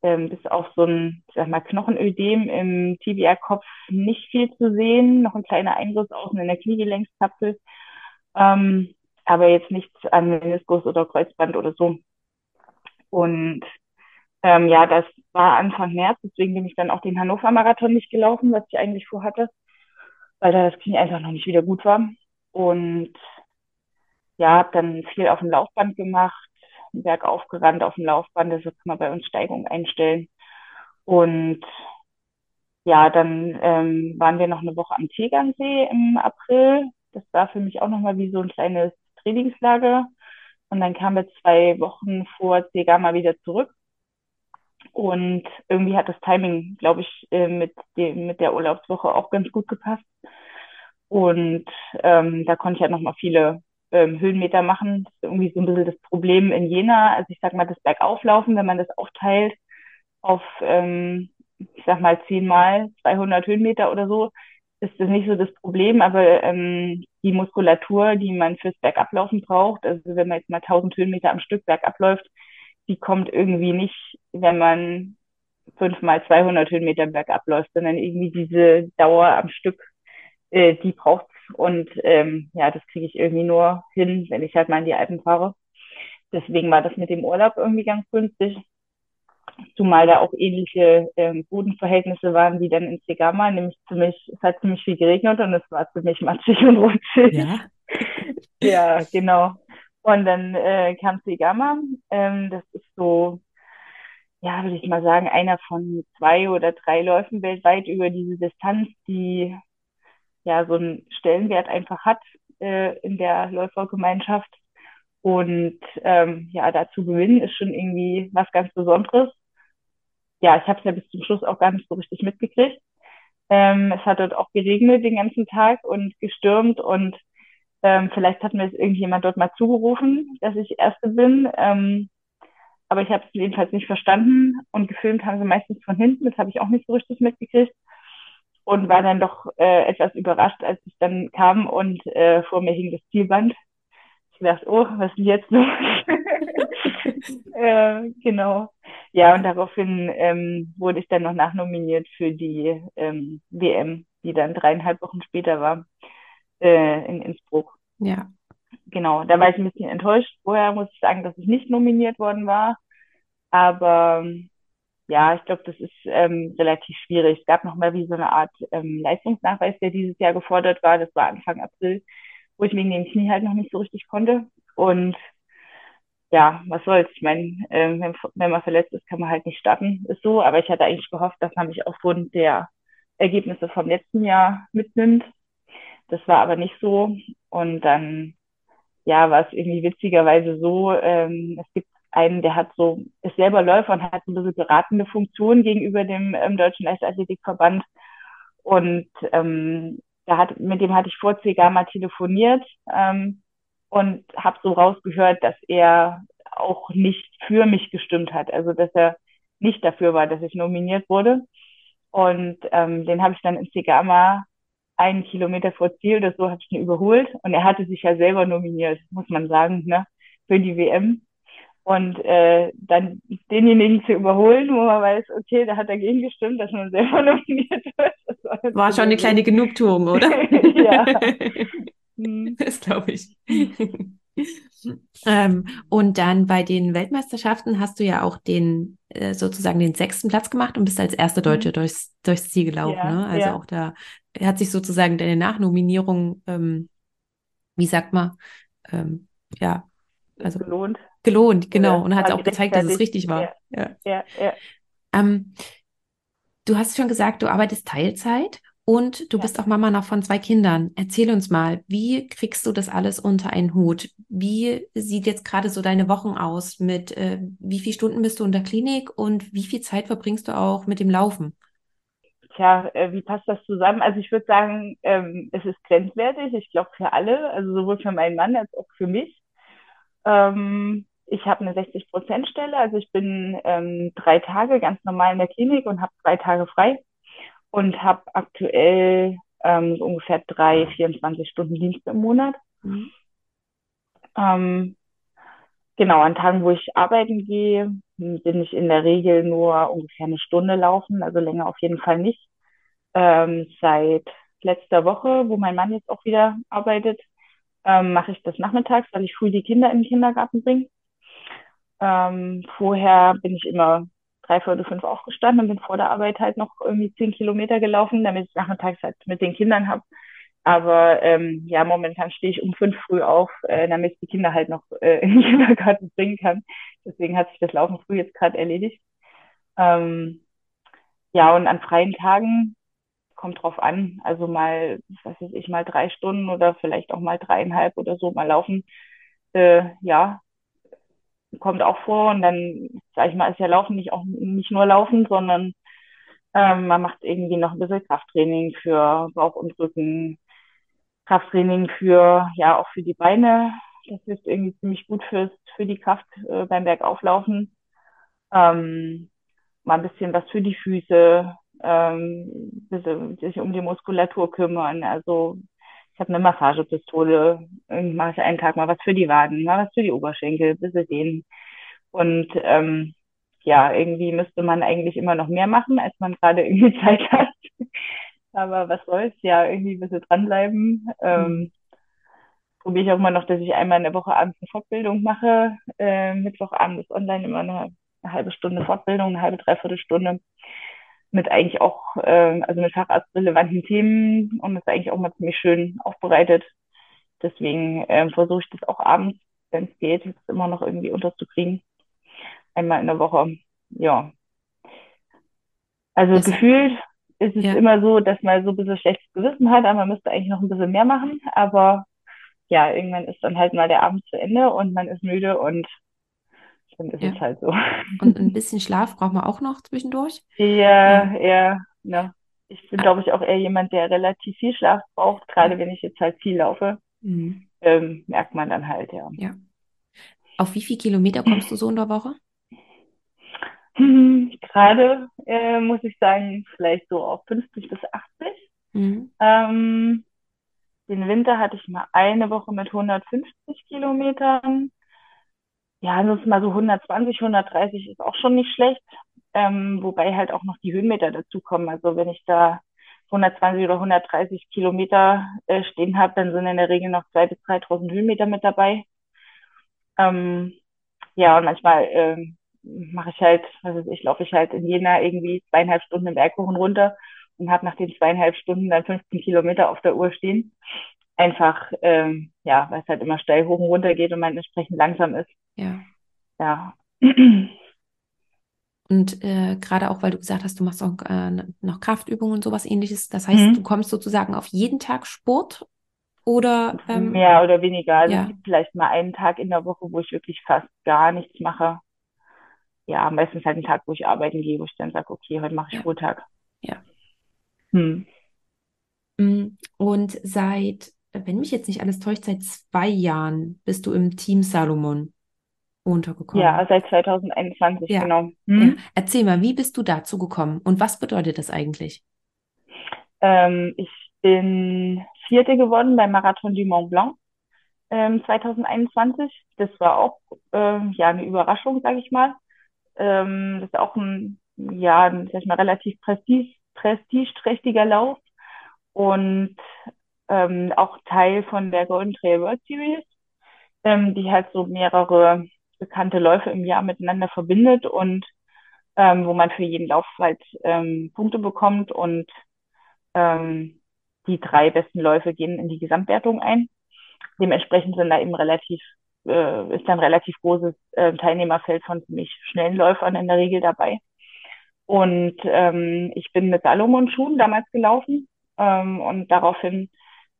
ähm, bis auf so ein, ich sag mal, Knochenödem im Tibia-Kopf nicht viel zu sehen. Noch ein kleiner Eingriff außen in der Kniegelenkskapsel. Ähm, aber jetzt nichts an Meniskus oder Kreuzband oder so. Und ähm, ja, das war Anfang März, deswegen bin ich dann auch den Hannover-Marathon nicht gelaufen, was ich eigentlich vorhatte, weil da das Knie einfach noch nicht wieder gut war. Und ja, habe dann viel auf dem Laufband gemacht, bergauf gerannt auf dem Laufband, also kann man bei uns Steigung einstellen. Und ja, dann ähm, waren wir noch eine Woche am Tegernsee im April. Das war für mich auch nochmal wie so ein kleines Trainingslager. Und dann kamen wir zwei Wochen vor Tegama wieder zurück. Und irgendwie hat das Timing, glaube ich, äh, mit, dem, mit der Urlaubswoche auch ganz gut gepasst. Und ähm, da konnte ich ja halt nochmal viele ähm, Höhenmeter machen. Das ist irgendwie so ein bisschen das Problem in Jena. Also ich sag mal, das Bergauflaufen, wenn man das aufteilt auf, ähm, ich sag mal, zehnmal 200 Höhenmeter oder so, ist das nicht so das Problem. Aber ähm, die Muskulatur, die man fürs Bergablaufen braucht, also wenn man jetzt mal 1000 Höhenmeter am Stück bergabläuft, die kommt irgendwie nicht, wenn man fünfmal 200 Höhenmeter bergab läuft, sondern irgendwie diese Dauer am Stück, äh, die braucht und ähm, ja, das kriege ich irgendwie nur hin, wenn ich halt mal in die Alpen fahre. Deswegen war das mit dem Urlaub irgendwie ganz günstig. Zumal da auch ähnliche ähm, Bodenverhältnisse waren wie dann in Segama, nämlich ziemlich, es hat ziemlich viel geregnet und es war ziemlich matschig und rutschig. Ja, ja genau. Und dann äh, kam Segama. Ähm, das ist so, ja, würde ich mal sagen, einer von zwei oder drei Läufen weltweit über diese Distanz, die ja so einen Stellenwert einfach hat äh, in der Läufergemeinschaft. Und ähm, ja, dazu gewinnen ist schon irgendwie was ganz Besonderes. Ja, ich habe es ja bis zum Schluss auch gar nicht so richtig mitgekriegt. Ähm, es hat dort auch geregnet den ganzen Tag und gestürmt und ähm, vielleicht hat mir es irgendjemand dort mal zugerufen, dass ich Erste bin. Ähm, aber ich habe es jedenfalls nicht verstanden und gefilmt haben sie meistens von hinten. Das habe ich auch nicht so richtig mitgekriegt und war dann doch äh, etwas überrascht, als ich dann kam und äh, vor mir hing das Zielband. Ich dachte, oh, was ist denn jetzt los? äh, genau. Ja, und daraufhin ähm, wurde ich dann noch nachnominiert für die ähm, WM, die dann dreieinhalb Wochen später war äh, in Innsbruck. Ja. Genau, da war ich ein bisschen enttäuscht. Vorher muss ich sagen, dass ich nicht nominiert worden war. Aber ja, ich glaube, das ist ähm, relativ schwierig. Es gab noch mal wie so eine Art ähm, Leistungsnachweis, der dieses Jahr gefordert war. Das war Anfang April, wo ich wegen dem Knie halt noch nicht so richtig konnte. Und ja, was soll's. Ich meine, äh, wenn, wenn man verletzt ist, kann man halt nicht starten. Ist so. Aber ich hatte eigentlich gehofft, dass man mich aufgrund der Ergebnisse vom letzten Jahr mitnimmt. Das war aber nicht so. Und dann, ja, war es irgendwie witzigerweise so, ähm, es gibt einen, der hat so, ist selber Läufer und hat ein bisschen beratende Funktion gegenüber dem ähm, Deutschen Leichtathletikverband. Und ähm, da hat, mit dem hatte ich vor CGA mal telefoniert ähm, und habe so rausgehört, dass er auch nicht für mich gestimmt hat. Also dass er nicht dafür war, dass ich nominiert wurde. Und ähm, den habe ich dann in Segama einen Kilometer vor Ziel, das so habe ich ihn überholt. Und er hatte sich ja selber nominiert, muss man sagen, ne, für die WM. Und äh, dann denjenigen zu überholen, wo man weiß, okay, da hat dagegen gestimmt, dass man selber nominiert wird. War, war schon eine kleine Genugtuung, oder? ja. das glaube ich. Ähm, und dann bei den Weltmeisterschaften hast du ja auch den äh, sozusagen den sechsten Platz gemacht und bist als erste Deutsche mhm. durchs, durchs Ziel gelaufen. Ja, ne? Also ja. auch da hat sich sozusagen deine Nachnominierung, ähm, wie sagt man, ähm, ja, also gelohnt. Gelohnt, genau. Ja, und hat auch gezeigt, dass es richtig war. Ja, ja. ja, ähm, du hast schon gesagt, du arbeitest Teilzeit und du ja. bist auch Mama noch von zwei Kindern. Erzähl uns mal, wie kriegst du das alles unter einen Hut? Wie sieht jetzt gerade so deine Wochen aus? Mit äh, wie viele Stunden bist du in der Klinik und wie viel Zeit verbringst du auch mit dem Laufen? Tja, äh, wie passt das zusammen? Also ich würde sagen, ähm, es ist grenzwertig. Ich glaube für alle, also sowohl für meinen Mann als auch für mich. Ähm, ich habe eine 60-Prozent-Stelle, also ich bin ähm, drei Tage ganz normal in der Klinik und habe zwei Tage frei und habe aktuell ähm, so ungefähr drei 24 Stunden Dienst im Monat. Mhm. Ähm, genau, an Tagen, wo ich arbeiten gehe, bin ich in der Regel nur ungefähr eine Stunde laufen, also länger auf jeden Fall nicht. Ähm, seit letzter Woche, wo mein Mann jetzt auch wieder arbeitet, ähm, mache ich das nachmittags, weil ich früh die Kinder in den Kindergarten bringe. Ähm, vorher bin ich immer drei, vier oder fünf aufgestanden und bin vor der Arbeit halt noch irgendwie zehn Kilometer gelaufen, damit ich nachmittags halt mit den Kindern habe. Aber ähm, ja, momentan stehe ich um fünf früh auf, äh, damit ich die Kinder halt noch äh, in den Kindergarten bringen kann. Deswegen hat sich das Laufen früh jetzt gerade erledigt. Ähm, ja, und an freien Tagen kommt drauf an. Also mal, was weiß ich, mal drei Stunden oder vielleicht auch mal dreieinhalb oder so mal laufen. Äh, ja, kommt auch vor. Und dann, sag ich mal, ist ja Laufen nicht auch nicht nur Laufen, sondern ähm, man macht irgendwie noch ein bisschen Krafttraining für Bauch und Rücken, Krafttraining für, ja, auch für die Beine. Das ist irgendwie ziemlich gut fürs, für die Kraft äh, beim Bergauflaufen. Ähm, mal ein bisschen was für die Füße, ähm, sich um die Muskulatur kümmern. Also ich habe eine Massagepistole, mache ich einen Tag mal was für die Waden, mal was für die Oberschenkel, bis sie dehnen. Und ähm, ja, irgendwie müsste man eigentlich immer noch mehr machen, als man gerade irgendwie Zeit hat. Aber was soll's, ja, irgendwie ein bisschen dranbleiben. Ähm. Probiere ich auch immer noch, dass ich einmal in der Woche abends eine Fortbildung mache. Äh, Mittwochabend ist online immer eine, eine halbe Stunde Fortbildung, eine halbe, dreiviertel Stunde mit eigentlich auch, äh, also mit facharztrelevanten Themen und ist eigentlich auch mal ziemlich schön aufbereitet. Deswegen äh, versuche ich das auch abends, wenn es geht, das immer noch irgendwie unterzukriegen. Einmal in der Woche, ja. Also das gefühlt ist es ja. immer so, dass man so ein bisschen schlechtes Gewissen hat, aber man müsste eigentlich noch ein bisschen mehr machen. Aber ja, irgendwann ist dann halt mal der Abend zu Ende und man ist müde und dann ist ja. es halt so. Und ein bisschen Schlaf braucht man auch noch zwischendurch? Ja, ja, ja. Ich bin, glaube ich, auch eher jemand, der relativ viel Schlaf braucht, gerade wenn ich jetzt halt viel laufe. Mhm. Ähm, merkt man dann halt, ja. Ja. Auf wie viele Kilometer kommst du so in der Woche? Hm, gerade äh, muss ich sagen, vielleicht so auf 50 bis 80. Mhm. Ähm, den Winter hatte ich mal eine Woche mit 150 Kilometern. Ja, ansonsten mal so 120, 130 ist auch schon nicht schlecht. Ähm, wobei halt auch noch die Höhenmeter dazukommen. Also wenn ich da 120 oder 130 Kilometer äh, stehen habe, dann sind in der Regel noch 2.000 bis 3.000 Höhenmeter mit dabei. Ähm, ja, und manchmal ähm, mache ich halt, was weiß ich, laufe ich halt in Jena irgendwie zweieinhalb Stunden im Berg runter und habe nach den zweieinhalb Stunden dann 15 Kilometer auf der Uhr stehen. Einfach, ähm, ja, weil es halt immer steil hoch und runter geht und man entsprechend langsam ist. Ja. Ja. Und äh, gerade auch, weil du gesagt hast, du machst auch äh, noch Kraftübungen und sowas ähnliches. Das heißt, Mhm. du kommst sozusagen auf jeden Tag Sport oder ähm, Mehr oder weniger. Also ja. es gibt vielleicht mal einen Tag in der Woche, wo ich wirklich fast gar nichts mache. Ja, meistens halt einen Tag, wo ich arbeiten gehe, wo ich dann sage, okay, heute mache ich Ja. Ruhetag. Ja. Hm. Mm, Und seit, wenn mich jetzt nicht alles täuscht, seit zwei Jahren bist du im Team Salomon untergekommen. Ja, seit 2021, Ja. genau. Ja. Hm. Erzähl mal, wie bist du dazu gekommen und was bedeutet das eigentlich? Ähm, ich bin Vierte geworden beim Marathon du Mont Blanc ähm, 2021. Das war auch ähm, ja eine Überraschung, sage ich mal. Ähm, das ist auch ein ja, sag ich mal, relativ prestige, prestigeträchtiger Lauf und ähm, auch Teil von der Golden Trail World Series, ähm, die halt so mehrere bekannte Läufe im Jahr miteinander verbindet und ähm, wo man für jeden Lauf halt ähm, Punkte bekommt und ähm, die drei besten Läufe gehen in die Gesamtwertung ein. Dementsprechend sind da eben relativ, äh, ist dann relativ großes äh, Teilnehmerfeld von ziemlich schnellen Läufern in der Regel dabei. Und ähm, ich bin mit Salomon-Schuhen damals gelaufen ähm, und daraufhin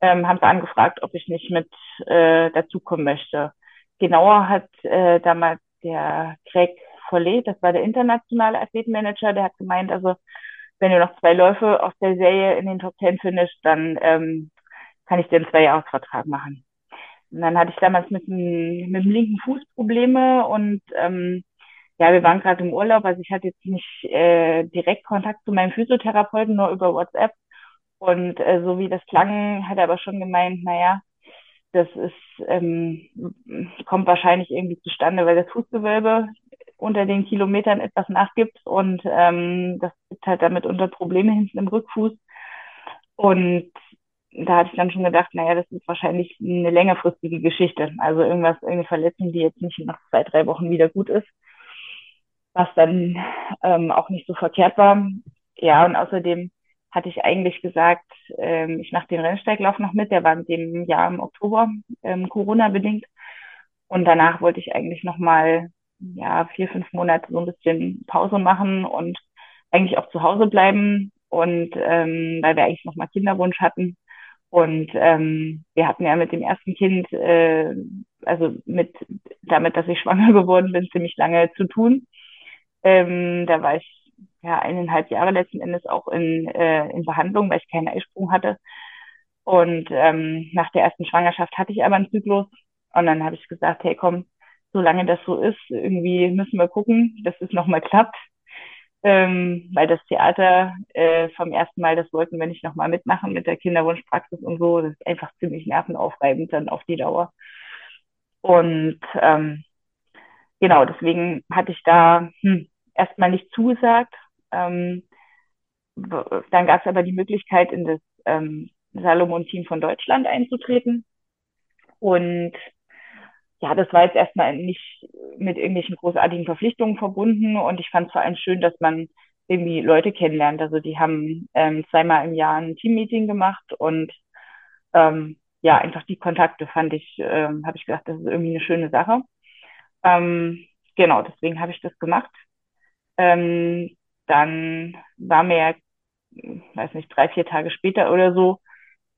ähm, haben sie angefragt, ob ich nicht mit äh, dazukommen möchte. Genauer hat äh, damals der Craig Follet, das war der internationale Athletenmanager, der hat gemeint, also wenn du noch zwei Läufe aus der Serie in den Top Ten findest, dann ähm, kann ich dir einen Zweijahresvertrag machen. Und dann hatte ich damals mit dem, mit dem linken Fuß Probleme und ähm, ja, wir waren gerade im Urlaub, also ich hatte jetzt nicht äh, direkt Kontakt zu meinem Physiotherapeuten, nur über WhatsApp. Und äh, so wie das klang, hat er aber schon gemeint, naja, das ist, ähm, kommt wahrscheinlich irgendwie zustande, weil das Fußgewölbe unter den Kilometern etwas nachgibt und ähm, das gibt halt damit unter Probleme hinten im Rückfuß. Und da hatte ich dann schon gedacht, naja, das ist wahrscheinlich eine längerfristige Geschichte. Also irgendwas, irgendeine Verletzung, die jetzt nicht nach zwei, drei Wochen wieder gut ist. Was dann ähm, auch nicht so verkehrt war. Ja, und außerdem hatte ich eigentlich gesagt, ähm, ich mache den Rennsteiglauf noch mit. Der war in dem Jahr im Oktober, ähm, Corona-bedingt. Und danach wollte ich eigentlich nochmal ja, vier, fünf Monate so ein bisschen Pause machen und eigentlich auch zu Hause bleiben. Und ähm, weil wir eigentlich nochmal Kinderwunsch hatten. Und ähm, wir hatten ja mit dem ersten Kind, äh, also mit damit, dass ich schwanger geworden bin, ziemlich lange zu tun. Ähm, da war ich ja eineinhalb Jahre letzten Endes auch in, äh, in Behandlung, weil ich keinen Eisprung hatte. Und ähm, nach der ersten Schwangerschaft hatte ich aber einen Zyklus. Und dann habe ich gesagt, hey komm, solange das so ist, irgendwie müssen wir gucken, dass es nochmal klappt. Ähm, weil das Theater äh, vom ersten Mal, das wollten wir nicht nochmal mitmachen mit der Kinderwunschpraxis und so. Das ist einfach ziemlich nervenaufreibend dann auf die Dauer. Und ähm, genau, deswegen hatte ich da hm, erstmal nicht zugesagt. Ähm, dann gab es aber die Möglichkeit, in das ähm, Salomon-Team von Deutschland einzutreten. Und ja, das war jetzt erstmal nicht mit irgendwelchen großartigen Verpflichtungen verbunden und ich fand es vor allem schön, dass man irgendwie Leute kennenlernt. Also die haben ähm, zweimal im Jahr ein Teammeeting gemacht und ähm, ja, einfach die Kontakte fand ich, ähm, habe ich gedacht, das ist irgendwie eine schöne Sache. Ähm, genau, deswegen habe ich das gemacht. Ähm, dann war mir, weiß nicht, drei, vier Tage später oder so,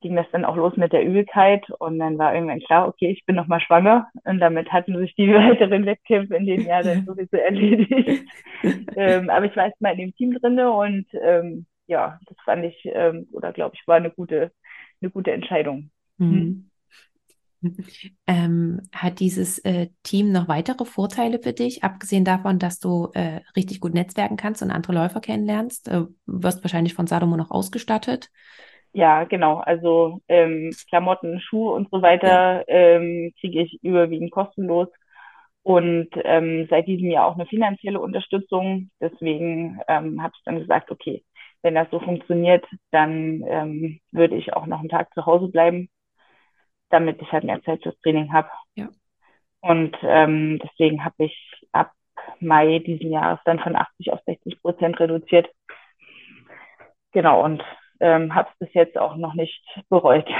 ging das dann auch los mit der Übelkeit und dann war irgendwann klar, okay, ich bin nochmal schwanger und damit hatten sich die weiteren Wettkämpfe in dem Jahr dann sowieso erledigt. ähm, aber ich war erst mal in dem Team drinne und ähm, ja, das fand ich ähm, oder glaube ich war eine gute, eine gute Entscheidung. Mhm. Ähm, hat dieses äh, Team noch weitere Vorteile für dich, abgesehen davon, dass du äh, richtig gut netzwerken kannst und andere Läufer kennenlernst? Äh, wirst wahrscheinlich von Salomon noch ausgestattet. Ja, genau. Also ähm, Klamotten, Schuhe und so weiter ähm, kriege ich überwiegend kostenlos. und ähm, seit diesem Jahr auch eine finanzielle Unterstützung. Deswegen ähm, habe ich dann gesagt, okay, wenn das so funktioniert, dann ähm, würde ich auch noch einen Tag zu Hause bleiben, damit ich halt mehr Zeit fürs Training habe. Ja. Und ähm, deswegen habe ich ab Mai diesen Jahres dann von 80 auf 60 Prozent reduziert. Genau, und ähm, habe es bis jetzt auch noch nicht bereut.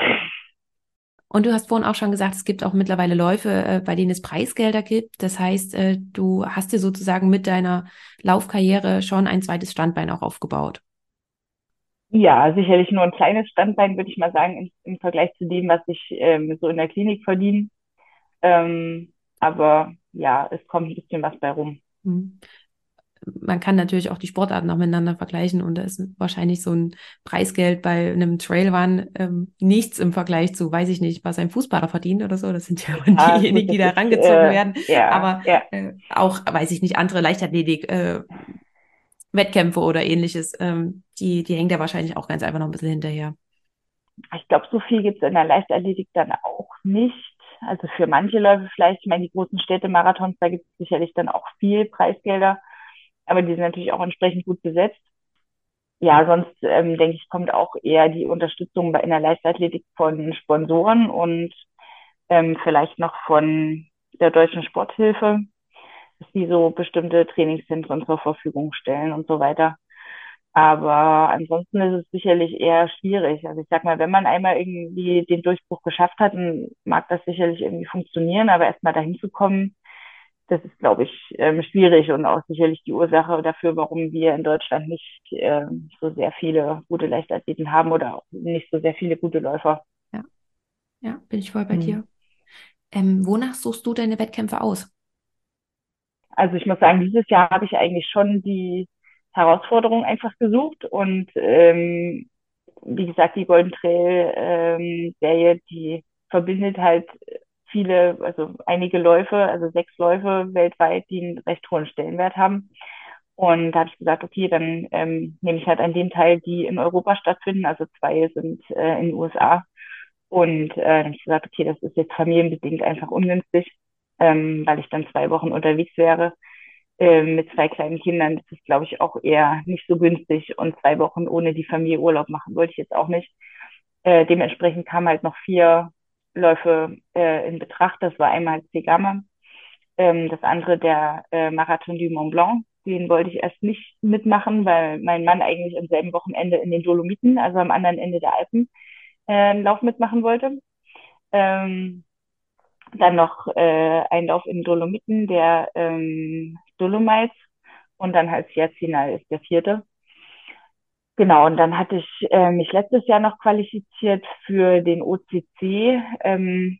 Und du hast vorhin auch schon gesagt, es gibt auch mittlerweile Läufe, äh, bei denen es Preisgelder gibt. Das heißt, äh, du hast dir sozusagen mit deiner Laufkarriere schon ein zweites Standbein auch aufgebaut. Ja, sicherlich nur ein kleines Standbein, würde ich mal sagen, im, im Vergleich zu dem, was ich ähm, so in der Klinik verdiene. Ähm, aber ja, es kommt ein bisschen was bei rum. Mhm man kann natürlich auch die Sportarten noch miteinander vergleichen und da ist wahrscheinlich so ein Preisgeld bei einem Trailrun ähm, nichts im Vergleich zu, weiß ich nicht, was ein Fußballer verdient oder so. Das sind ja, ja diejenigen, die da rangezogen äh, werden. Ja, Aber ja. Äh, auch, weiß ich nicht, andere Leichtathletik, äh, Wettkämpfe oder ähnliches, ähm, die, die hängt ja wahrscheinlich auch ganz einfach noch ein bisschen hinterher. Ich glaube, so viel gibt es in der Leichtathletik dann auch nicht. Also für manche Läufe vielleicht, ich meine, die großen Städte-Marathons, da gibt es sicherlich dann auch viel Preisgelder aber die sind natürlich auch entsprechend gut besetzt. Ja, sonst ähm, denke ich, kommt auch eher die Unterstützung bei, in der Leichtathletik von Sponsoren und ähm, vielleicht noch von der Deutschen Sporthilfe, dass die so bestimmte Trainingszentren zur Verfügung stellen und so weiter. Aber ansonsten ist es sicherlich eher schwierig. Also ich sag mal, wenn man einmal irgendwie den Durchbruch geschafft hat, dann mag das sicherlich irgendwie funktionieren, aber erstmal dahin zu kommen, das ist, glaube ich, ähm, schwierig und auch sicherlich die Ursache dafür, warum wir in Deutschland nicht ähm, so sehr viele gute Leichtathleten haben oder auch nicht so sehr viele gute Läufer. Ja, ja bin ich voll bei mhm. dir. Ähm, wonach suchst du deine Wettkämpfe aus? Also ich muss sagen, dieses Jahr habe ich eigentlich schon die Herausforderung einfach gesucht und ähm, wie gesagt, die Golden Trail ähm, Serie, die verbindet halt viele, also einige Läufe, also sechs Läufe weltweit, die einen recht hohen Stellenwert haben. Und da habe ich gesagt, okay, dann ähm, nehme ich halt an den Teil, die in Europa stattfinden. Also zwei sind äh, in den USA. Und äh, dann habe ich gesagt, okay, das ist jetzt familienbedingt einfach ungünstig, ähm, weil ich dann zwei Wochen unterwegs wäre äh, mit zwei kleinen Kindern. Das ist, glaube ich, auch eher nicht so günstig. Und zwei Wochen ohne die Familie Urlaub machen wollte ich jetzt auch nicht. Äh, dementsprechend kamen halt noch vier Läufe äh, in Betracht. Das war einmal Zegama, ähm, das andere der äh, Marathon du Mont Blanc. Den wollte ich erst nicht mitmachen, weil mein Mann eigentlich am selben Wochenende in den Dolomiten, also am anderen Ende der Alpen, äh, einen Lauf mitmachen wollte. Ähm, dann noch äh, ein Lauf in Dolomiten, der ähm, Dolomites und dann halt Sierzinal ist der vierte. Genau, und dann hatte ich äh, mich letztes Jahr noch qualifiziert für den OCC. Ähm,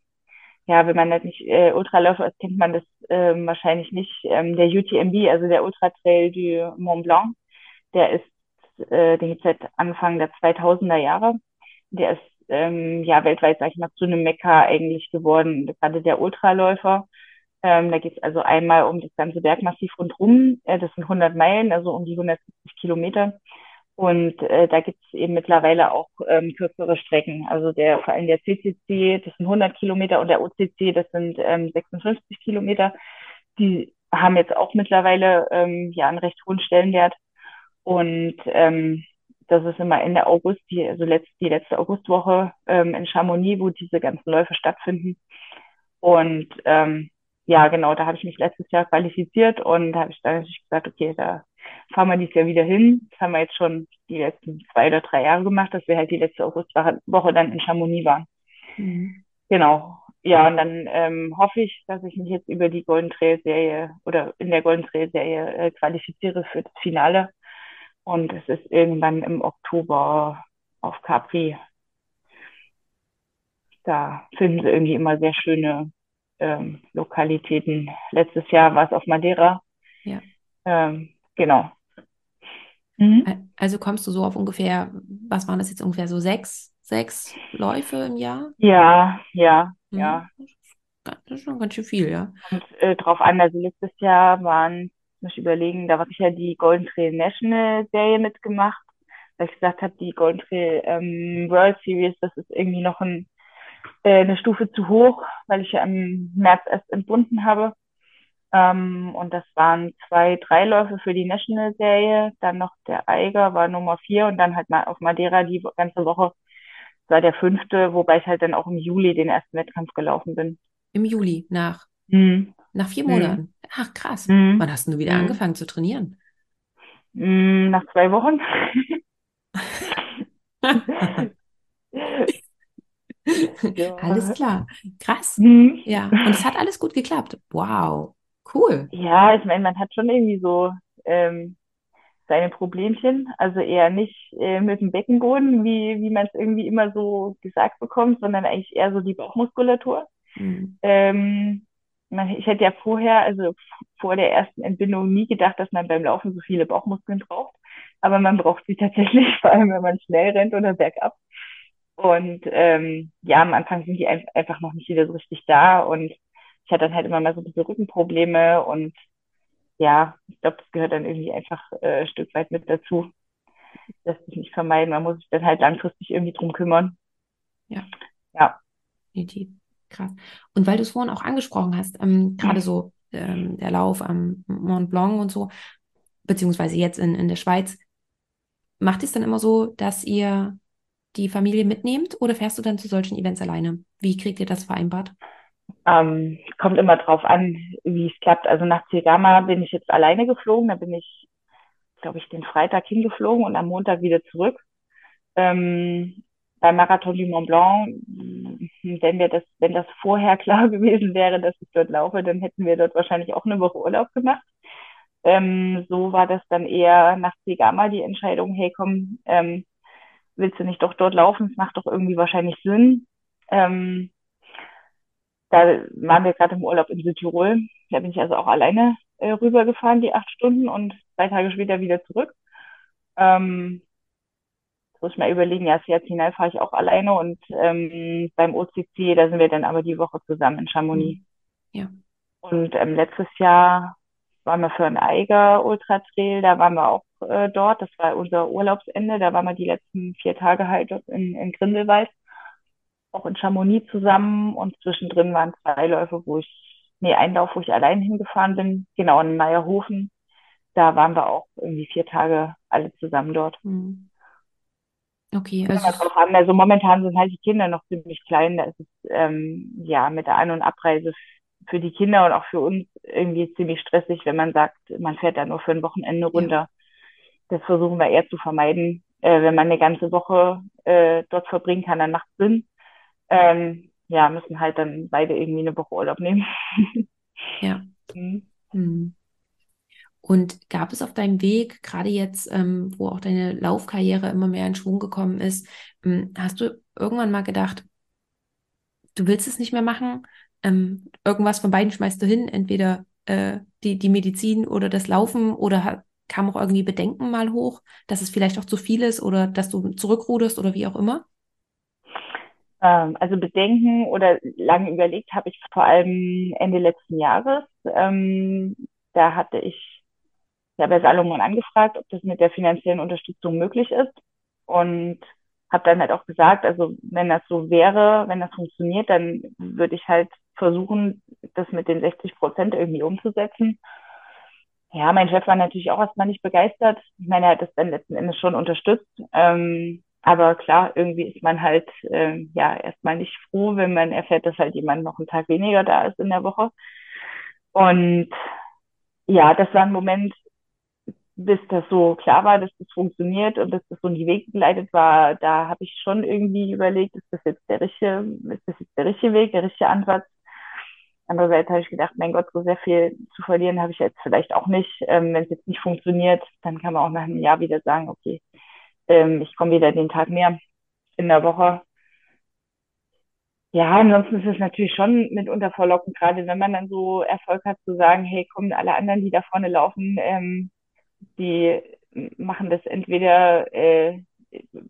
ja, wenn man das nicht äh, Ultraläufer ist, kennt man das ähm, wahrscheinlich nicht. Ähm, der UTMB, also der Ultra Trail du Mont Blanc, der ist, äh, den gibt seit Anfang der 2000er Jahre. Der ist ähm, ja weltweit, sag ich mal, zu einem Mekka eigentlich geworden, gerade der Ultraläufer. Ähm, da geht es also einmal um das ganze Bergmassiv rundherum. Äh, das sind 100 Meilen, also um die 170 Kilometer. Und äh, da gibt es eben mittlerweile auch ähm, kürzere Strecken. Also der vor allem der CCC, das sind 100 Kilometer und der OCC, das sind ähm, 56 Kilometer. Die haben jetzt auch mittlerweile ähm, ja einen recht hohen Stellenwert. Und ähm, das ist immer Ende August, die, also letzt, die letzte Augustwoche ähm, in Chamonix, wo diese ganzen Läufe stattfinden. Und ähm, ja, genau, da habe ich mich letztes Jahr qualifiziert und da habe ich dann natürlich gesagt, okay, da fahren wir dieses Jahr wieder hin. Das haben wir jetzt schon die letzten zwei oder drei Jahre gemacht, dass wir halt die letzte Augustwoche dann in Chamonix waren. Mhm. Genau. Ja, und dann ähm, hoffe ich, dass ich mich jetzt über die Golden Trail Serie oder in der Golden Trail Serie äh, qualifiziere für das Finale. Und es ist irgendwann im Oktober auf Capri. Da finden sie irgendwie immer sehr schöne ähm, Lokalitäten. Letztes Jahr war es auf Madeira. Ja. Ähm, genau. Mhm. Also kommst du so auf ungefähr, was waren das jetzt ungefähr so sechs, sechs Läufe im Jahr? Ja, ja, mhm. ja. Das ist schon ganz schön viel, ja. Und äh, drauf an, also letztes Jahr waren, muss überlegen, da habe ich ja die Golden Trail National Serie mitgemacht, weil ich gesagt habe, die Golden Trail ähm, World Series, das ist irgendwie noch ein, äh, eine Stufe zu hoch, weil ich ja im März erst entbunden habe. Ähm, und das waren zwei, drei Läufe für die National-Serie. Dann noch der Eiger war Nummer vier und dann halt mal auf Madeira die ganze Woche. War der fünfte, wobei ich halt dann auch im Juli den ersten Wettkampf gelaufen bin. Im Juli, nach, Hm. nach vier Hm. Monaten. Ach, krass. Hm. Wann hast du wieder Hm. angefangen zu trainieren? Nach zwei Wochen. Ja. Alles klar. Krass. Hm. Ja. Und es hat alles gut geklappt. Wow. Cool. Ja, ich meine, man hat schon irgendwie so ähm, seine Problemchen. Also eher nicht äh, mit dem Beckenboden, wie, wie man es irgendwie immer so gesagt bekommt, sondern eigentlich eher so die Bauchmuskulatur. Hm. Ähm, man, ich hätte ja vorher, also vor der ersten Entbindung, nie gedacht, dass man beim Laufen so viele Bauchmuskeln braucht. Aber man braucht sie tatsächlich, vor allem wenn man schnell rennt oder bergab. Und ähm, ja, am Anfang sind die ein- einfach noch nicht wieder so richtig da. Und ich hatte dann halt immer mal so ein bisschen Rückenprobleme. Und ja, ich glaube, das gehört dann irgendwie einfach äh, ein Stück weit mit dazu. Lässt sich nicht vermeiden. Man muss sich dann halt langfristig irgendwie drum kümmern. Ja. Ja. Definitiv. Krass. Und weil du es vorhin auch angesprochen hast, ähm, gerade so ähm, der Lauf am Mont Blanc und so, beziehungsweise jetzt in, in der Schweiz, macht es dann immer so, dass ihr die Familie mitnehmt oder fährst du dann zu solchen Events alleine? Wie kriegt ihr das vereinbart? Ähm, kommt immer drauf an, wie es klappt. Also nach Zegama bin ich jetzt alleine geflogen. Da bin ich, glaube ich, den Freitag hingeflogen und am Montag wieder zurück. Ähm, beim Marathon du Mont Blanc, wenn wir das, wenn das vorher klar gewesen wäre, dass ich dort laufe, dann hätten wir dort wahrscheinlich auch eine Woche Urlaub gemacht. Ähm, so war das dann eher nach Zegama die Entscheidung, hey komm, ähm, willst du nicht doch dort laufen? Es macht doch irgendwie wahrscheinlich Sinn. Ähm, da waren wir gerade im Urlaub in Südtirol. Da bin ich also auch alleine äh, rübergefahren, die acht Stunden und zwei Tage später wieder zurück. Ähm, muss ich mal überlegen, ja, Sierra Sinai fahre ich auch alleine und ähm, beim OCC, da sind wir dann aber die Woche zusammen in Chamonix. Ja. Und ähm, letztes Jahr waren wir für ein Eiger Ultra Trail, da waren wir auch äh, dort. Das war unser Urlaubsende. Da waren wir die letzten vier Tage halt in, in Grindelwald, auch in Chamonix zusammen. Und zwischendrin waren zwei Läufe, wo ich, nee, ein Lauf, wo ich allein hingefahren bin, genau in Meierhofen. Da waren wir auch irgendwie vier Tage alle zusammen dort. Hm. Okay, also drauf haben. Also momentan sind halt die Kinder noch ziemlich klein. Da ist es ähm, ja mit der An- und Abreise für die Kinder und auch für uns irgendwie ziemlich stressig, wenn man sagt, man fährt da nur für ein Wochenende runter. Das versuchen wir eher zu vermeiden. Äh, wenn man eine ganze Woche äh, dort verbringen kann, dann macht es Sinn. Ähm, ja, müssen halt dann beide irgendwie eine Woche Urlaub nehmen. ja. Mhm. Hm. Und gab es auf deinem Weg, gerade jetzt, ähm, wo auch deine Laufkarriere immer mehr in Schwung gekommen ist, ähm, hast du irgendwann mal gedacht, du willst es nicht mehr machen? Ähm, irgendwas von beiden schmeißt du hin, entweder äh, die, die Medizin oder das Laufen oder kam auch irgendwie Bedenken mal hoch, dass es vielleicht auch zu viel ist oder dass du zurückruderst oder wie auch immer? Ähm, also Bedenken oder lange überlegt habe ich vor allem Ende letzten Jahres. Ähm, da hatte ich ja bei Salomon angefragt, ob das mit der finanziellen Unterstützung möglich ist. Und habe dann halt auch gesagt, also wenn das so wäre, wenn das funktioniert, dann würde ich halt versuchen, das mit den 60 Prozent irgendwie umzusetzen. Ja, mein Chef war natürlich auch erstmal nicht begeistert. Ich meine, er hat das dann letzten Endes schon unterstützt. Ähm, aber klar, irgendwie ist man halt ähm, ja erstmal nicht froh, wenn man erfährt, dass halt jemand noch einen Tag weniger da ist in der Woche. Und ja, das war ein Moment, bis das so klar war, dass das funktioniert und dass das so in die Wege geleitet war, da habe ich schon irgendwie überlegt, ist das jetzt der richtige, ist das jetzt der richtige Weg, der richtige Ansatz? Andererseits habe ich gedacht, mein Gott, so sehr viel zu verlieren habe ich jetzt vielleicht auch nicht. Ähm, wenn es jetzt nicht funktioniert, dann kann man auch nach einem Jahr wieder sagen, okay, ähm, ich komme wieder den Tag mehr in der Woche. Ja, ansonsten ist es natürlich schon mitunter verlockend, gerade wenn man dann so Erfolg hat, zu sagen, hey, kommen alle anderen, die da vorne laufen, ähm, die machen das entweder äh,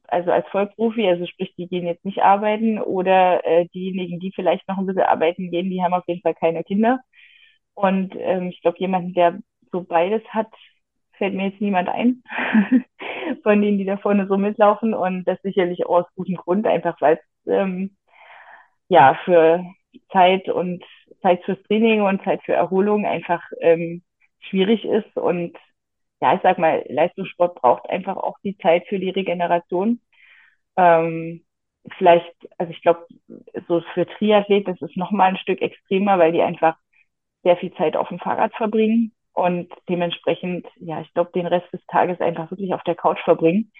also als Vollprofi, also sprich, die gehen jetzt nicht arbeiten, oder äh, diejenigen, die vielleicht noch ein bisschen arbeiten gehen, die haben auf jeden Fall keine Kinder. Und ähm, ich glaube, jemanden, der so beides hat, fällt mir jetzt niemand ein, von denen, die da vorne so mitlaufen. Und das sicherlich auch aus gutem Grund, einfach weil es ähm, ja für Zeit und Zeit fürs Training und Zeit für Erholung einfach ähm, schwierig ist. Und ja, ich sag mal, Leistungssport braucht einfach auch die Zeit für die Regeneration. Ähm, vielleicht, also ich glaube, so für Triathlet, das ist nochmal ein Stück extremer, weil die einfach sehr viel Zeit auf dem Fahrrad verbringen und dementsprechend, ja, ich glaube, den Rest des Tages einfach wirklich auf der Couch verbringen,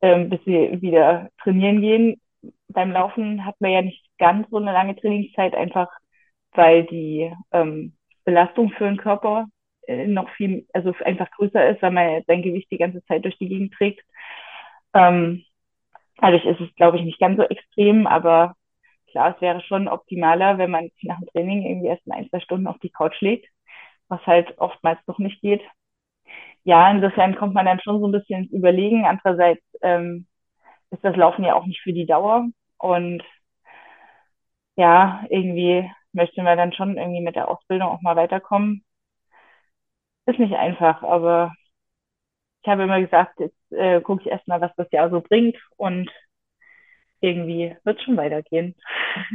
ähm, bis sie wieder trainieren gehen. Beim Laufen hat man ja nicht ganz so eine lange Trainingszeit, einfach weil die ähm, Belastung für den Körper noch viel, also einfach größer ist, weil man sein Gewicht die ganze Zeit durch die Gegend trägt. Ähm, dadurch ist es, glaube ich, nicht ganz so extrem, aber klar, es wäre schon optimaler, wenn man nach dem Training irgendwie erst in ein, zwei Stunden auf die Couch legt, was halt oftmals noch nicht geht. Ja, insofern kommt man dann schon so ein bisschen ins Überlegen. Andererseits ähm, ist das Laufen ja auch nicht für die Dauer. Und ja, irgendwie möchte man dann schon irgendwie mit der Ausbildung auch mal weiterkommen. Ist nicht einfach, aber ich habe immer gesagt, jetzt äh, gucke ich erstmal, was das Jahr so bringt und irgendwie wird es schon weitergehen.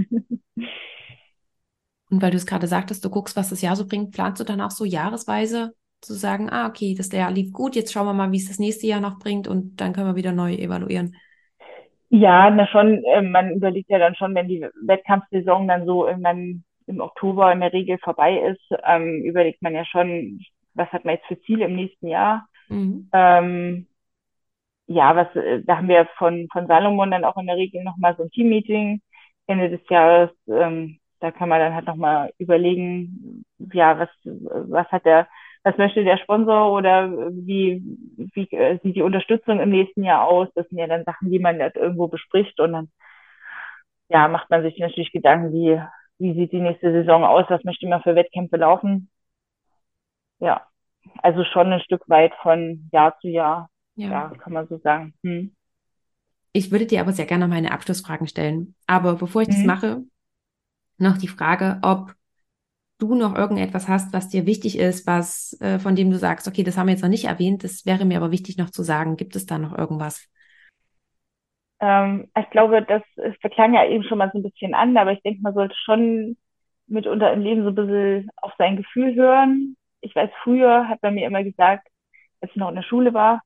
und weil du es gerade sagtest, du guckst, was das Jahr so bringt, planst du dann auch so jahresweise zu sagen, ah, okay, das Jahr lief gut, jetzt schauen wir mal, wie es das nächste Jahr noch bringt und dann können wir wieder neu evaluieren? Ja, na schon, äh, man überlegt ja dann schon, wenn die Wettkampfsaison dann so irgendwann im Oktober in der Regel vorbei ist, ähm, überlegt man ja schon, was hat man jetzt für Ziele im nächsten Jahr. Mhm. Ähm, ja, was, äh, da haben wir von, von Salomon dann auch in der Regel nochmal so ein Team-Meeting Ende des Jahres. Ähm, da kann man dann halt nochmal überlegen, ja, was, was hat der, was möchte der Sponsor oder wie, wie äh, sieht die Unterstützung im nächsten Jahr aus? Das sind ja dann Sachen, die man halt irgendwo bespricht und dann, ja, macht man sich natürlich Gedanken, wie, wie sieht die nächste Saison aus? Was möchte man für Wettkämpfe laufen? Ja, also schon ein Stück weit von Jahr zu Jahr. Ja, ja kann man so sagen. Hm. Ich würde dir aber sehr gerne meine Abschlussfragen stellen. Aber bevor ich mhm. das mache, noch die Frage, ob du noch irgendetwas hast, was dir wichtig ist, was äh, von dem du sagst, okay, das haben wir jetzt noch nicht erwähnt, das wäre mir aber wichtig noch zu sagen. Gibt es da noch irgendwas? Ähm, ich glaube, das, das verklang ja eben schon mal so ein bisschen an, aber ich denke, man sollte schon mitunter im Leben so ein bisschen auf sein Gefühl hören. Ich weiß, früher hat man mir immer gesagt, als ich noch in der Schule war,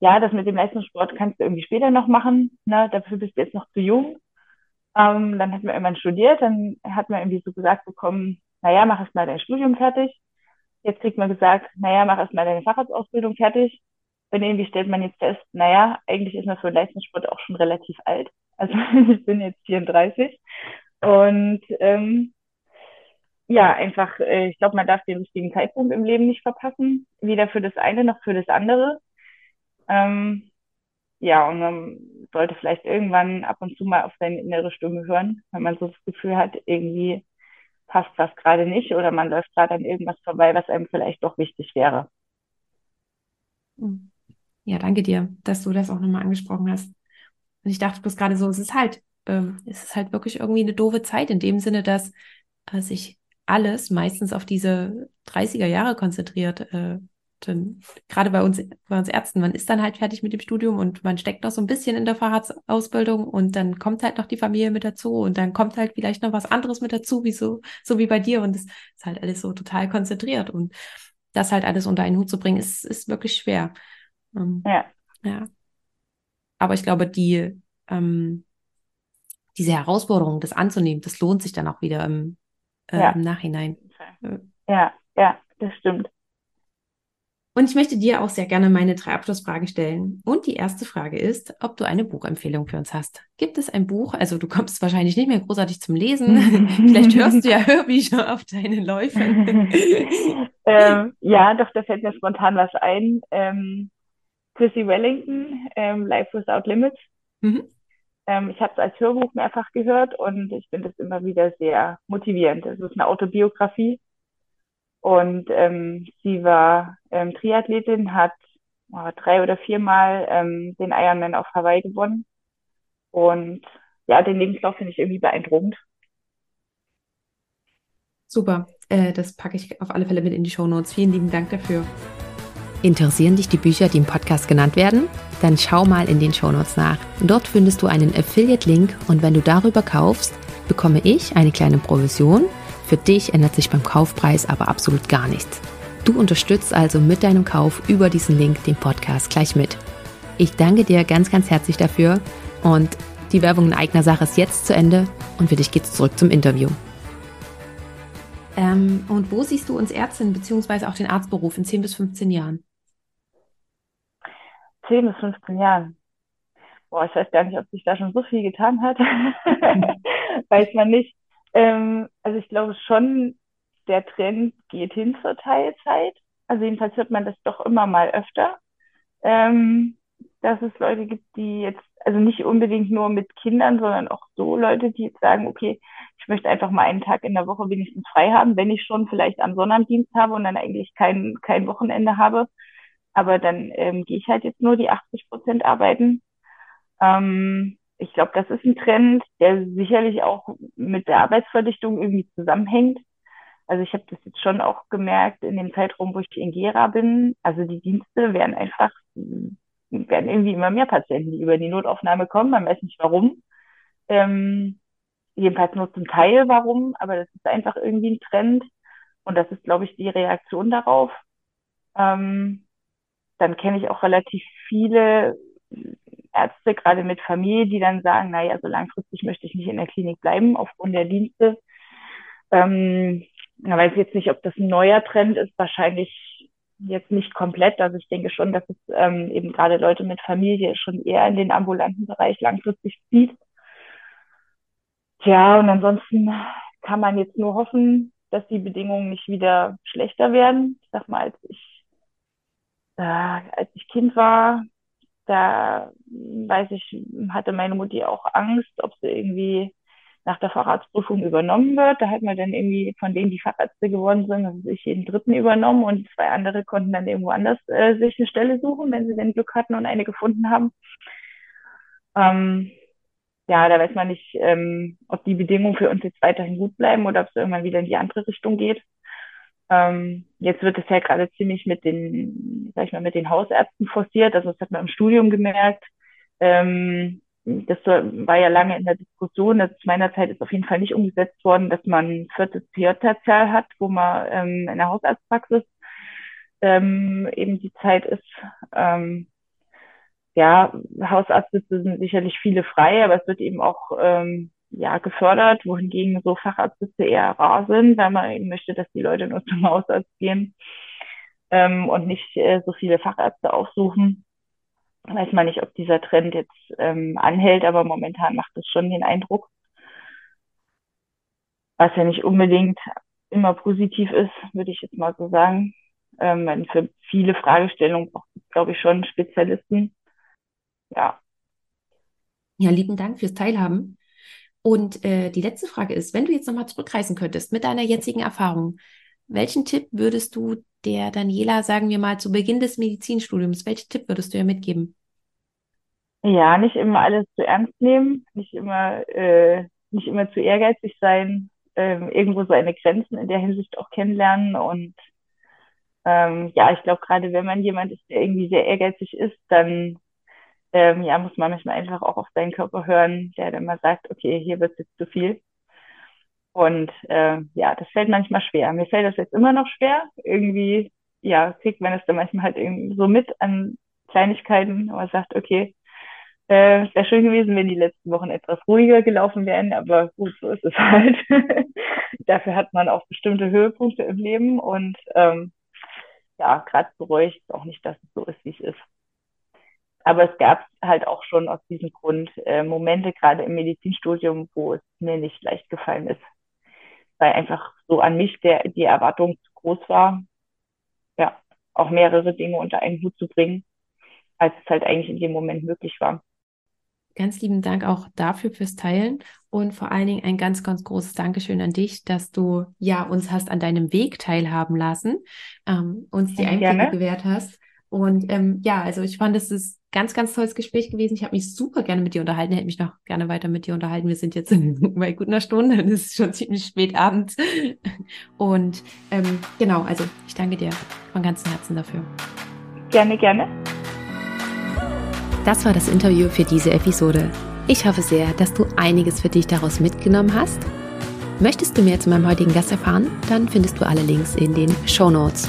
ja, das mit dem Leistungssport kannst du irgendwie später noch machen, ne? dafür bist du jetzt noch zu jung. Ähm, dann hat man irgendwann studiert, dann hat man irgendwie so gesagt bekommen, naja, mach erst mal dein Studium fertig. Jetzt kriegt man gesagt, naja, mach erst mal deine Facharztausbildung fertig. Und irgendwie stellt man jetzt fest, naja, eigentlich ist man für Leistungssport auch schon relativ alt. Also ich bin jetzt 34 und ähm, ja, einfach, äh, ich glaube, man darf den richtigen Zeitpunkt im Leben nicht verpassen, weder für das eine noch für das andere. Ähm, ja, und man sollte vielleicht irgendwann ab und zu mal auf seine innere Stimme hören, wenn man so das Gefühl hat, irgendwie passt was gerade nicht oder man läuft gerade an irgendwas vorbei, was einem vielleicht doch wichtig wäre. Ja, danke dir, dass du das auch nochmal angesprochen hast. Und ich dachte bloß gerade so, es ist halt, ähm, es ist halt wirklich irgendwie eine doofe Zeit in dem Sinne, dass äh, sich alles meistens auf diese 30er Jahre konzentriert. Äh, dann, gerade bei uns, bei uns Ärzten, man ist dann halt fertig mit dem Studium und man steckt noch so ein bisschen in der Fahrradsausbildung und dann kommt halt noch die Familie mit dazu und dann kommt halt vielleicht noch was anderes mit dazu, wie so, so wie bei dir und es ist halt alles so total konzentriert und das halt alles unter einen Hut zu bringen, ist, ist wirklich schwer. Ähm, ja. Ja. Aber ich glaube, die, ähm, diese Herausforderung, das anzunehmen, das lohnt sich dann auch wieder im, äh, ja. im Nachhinein. Ja, ja, das stimmt. Und ich möchte dir auch sehr gerne meine drei Abschlussfragen stellen. Und die erste Frage ist, ob du eine Buchempfehlung für uns hast. Gibt es ein Buch? Also du kommst wahrscheinlich nicht mehr großartig zum Lesen. Vielleicht hörst du ja Hörbücher auf deinen Läufen. ähm, ja, doch, da fällt mir spontan was ein. Ähm, Chrissy Wellington, ähm, Life Without Limits. Mhm. Ähm, ich habe es als Hörbuch mehrfach gehört und ich finde es immer wieder sehr motivierend. Es ist eine Autobiografie und ähm, sie war ähm, Triathletin, hat oh, drei oder viermal ähm, den Ironman auf Hawaii gewonnen. Und ja, den Lebenslauf finde ich irgendwie beeindruckend. Super, äh, das packe ich auf alle Fälle mit in die Show Notes. Vielen lieben Dank dafür. Interessieren dich die Bücher, die im Podcast genannt werden? Dann schau mal in den Show Notes nach. Dort findest du einen Affiliate-Link und wenn du darüber kaufst, bekomme ich eine kleine Provision Für dich ändert sich beim Kaufpreis aber absolut gar nichts. Du unterstützt also mit deinem Kauf über diesen Link den Podcast gleich mit. Ich danke dir ganz, ganz herzlich dafür und die Werbung in eigener Sache ist jetzt zu Ende und für dich geht's zurück zum Interview. Ähm, und wo siehst du uns Ärztin bzw. auch den Arztberuf in 10 bis 15 Jahren? 10 bis 15 Jahren. Boah, ich weiß gar nicht, ob sich da schon so viel getan hat. weiß man nicht. Ähm, also ich glaube schon, der Trend geht hin zur Teilzeit. Also jedenfalls hört man das doch immer mal öfter, ähm, dass es Leute gibt, die jetzt, also nicht unbedingt nur mit Kindern, sondern auch so Leute, die jetzt sagen, okay, ich möchte einfach mal einen Tag in der Woche wenigstens frei haben, wenn ich schon vielleicht am Sonnabenddienst habe und dann eigentlich kein, kein Wochenende habe. Aber dann ähm, gehe ich halt jetzt nur die 80 Prozent arbeiten. Ähm, ich glaube, das ist ein Trend, der sicherlich auch mit der Arbeitsverdichtung irgendwie zusammenhängt. Also ich habe das jetzt schon auch gemerkt in dem Zeitraum, wo ich in Gera bin. Also die Dienste werden einfach, werden irgendwie immer mehr Patienten, die über die Notaufnahme kommen. Man weiß nicht warum. Ähm, jedenfalls nur zum Teil warum, aber das ist einfach irgendwie ein Trend. Und das ist, glaube ich, die Reaktion darauf. Ähm, dann kenne ich auch relativ viele Ärzte, gerade mit Familie, die dann sagen, naja, so langfristig möchte ich nicht in der Klinik bleiben aufgrund der Dienste. Ähm, ich weiß jetzt nicht, ob das ein neuer Trend ist, wahrscheinlich jetzt nicht komplett. Also ich denke schon, dass es ähm, eben gerade Leute mit Familie schon eher in den ambulanten Bereich langfristig zieht. Tja, und ansonsten kann man jetzt nur hoffen, dass die Bedingungen nicht wieder schlechter werden. Ich sag mal, als ich, äh, als ich Kind war, da weiß ich, hatte meine Mutti auch Angst, ob sie irgendwie nach der Facharztprüfung übernommen wird. Da hat man dann irgendwie von denen, die Fachärzte geworden sind, also sich jeden dritten übernommen und zwei andere konnten dann irgendwo anders äh, sich eine Stelle suchen, wenn sie denn Glück hatten und eine gefunden haben. Ähm, ja, da weiß man nicht, ähm, ob die Bedingungen für uns jetzt weiterhin gut bleiben oder ob es irgendwann wieder in die andere Richtung geht. Ähm, jetzt wird es ja gerade ziemlich mit den, sag ich mal, mit den Hausärzten forciert. Also das hat man im Studium gemerkt. Ähm, das war ja lange in der Diskussion. Das zu meiner Zeit ist auf jeden Fall nicht umgesetzt worden, dass man ein viertes PJ-Tertial hat, wo man ähm, in der Hausarztpraxis ähm, eben die Zeit ist. Ähm, ja, Hausarztsitze sind sicherlich viele frei, aber es wird eben auch ähm, ja, gefördert, wohingegen so Facharztsitze eher rar sind, weil man eben möchte, dass die Leute nur zum Hausarzt gehen ähm, und nicht äh, so viele Fachärzte aufsuchen. Weiß man nicht, ob dieser Trend jetzt ähm, anhält, aber momentan macht es schon den Eindruck. Was ja nicht unbedingt immer positiv ist, würde ich jetzt mal so sagen. Ähm, für viele Fragestellungen braucht es, glaube ich, schon Spezialisten. Ja. Ja, lieben Dank fürs Teilhaben. Und äh, die letzte Frage ist, wenn du jetzt nochmal zurückreisen könntest mit deiner jetzigen Erfahrung, welchen Tipp würdest du der Daniela, sagen wir mal, zu Beginn des Medizinstudiums, welchen Tipp würdest du ihr mitgeben? Ja, nicht immer alles zu ernst nehmen, nicht immer, äh, nicht immer zu ehrgeizig sein, ähm, irgendwo seine Grenzen in der Hinsicht auch kennenlernen und ähm, ja, ich glaube, gerade wenn man jemand ist, der irgendwie sehr ehrgeizig ist, dann ähm, ja, muss man manchmal einfach auch auf seinen Körper hören, der dann mal sagt, okay, hier wird es jetzt zu viel. Und äh, ja, das fällt manchmal schwer. Mir fällt das jetzt immer noch schwer. Irgendwie, ja, kriegt man es dann manchmal halt irgendwie so mit an Kleinigkeiten, aber sagt, okay, äh, wäre schön gewesen, wenn die letzten Wochen etwas ruhiger gelaufen wären, aber gut, so ist es halt. Dafür hat man auch bestimmte Höhepunkte im Leben und ähm, ja, gerade bereue ich auch nicht, dass es so ist, wie es ist. Aber es gab halt auch schon aus diesem Grund äh, Momente, gerade im Medizinstudium, wo es mir nicht leicht gefallen ist. Weil einfach so an mich der, die Erwartung zu groß war, ja, auch mehrere Dinge unter einen Hut zu bringen, als es halt eigentlich in dem Moment möglich war. Ganz lieben Dank auch dafür fürs Teilen und vor allen Dingen ein ganz, ganz großes Dankeschön an dich, dass du ja uns hast an deinem Weg teilhaben lassen, ähm, uns die Einblicke gewährt hast. Und ähm, ja, also ich fand, es ist ganz, ganz tolles Gespräch gewesen. Ich habe mich super gerne mit dir unterhalten, hätte mich noch gerne weiter mit dir unterhalten. Wir sind jetzt bei gut einer Stunde, es ist schon ziemlich spät abends. Und ähm, genau, also ich danke dir von ganzem Herzen dafür. Gerne, gerne. Das war das Interview für diese Episode. Ich hoffe sehr, dass du einiges für dich daraus mitgenommen hast. Möchtest du mehr zu meinem heutigen Gast erfahren? Dann findest du alle Links in den Show Notes.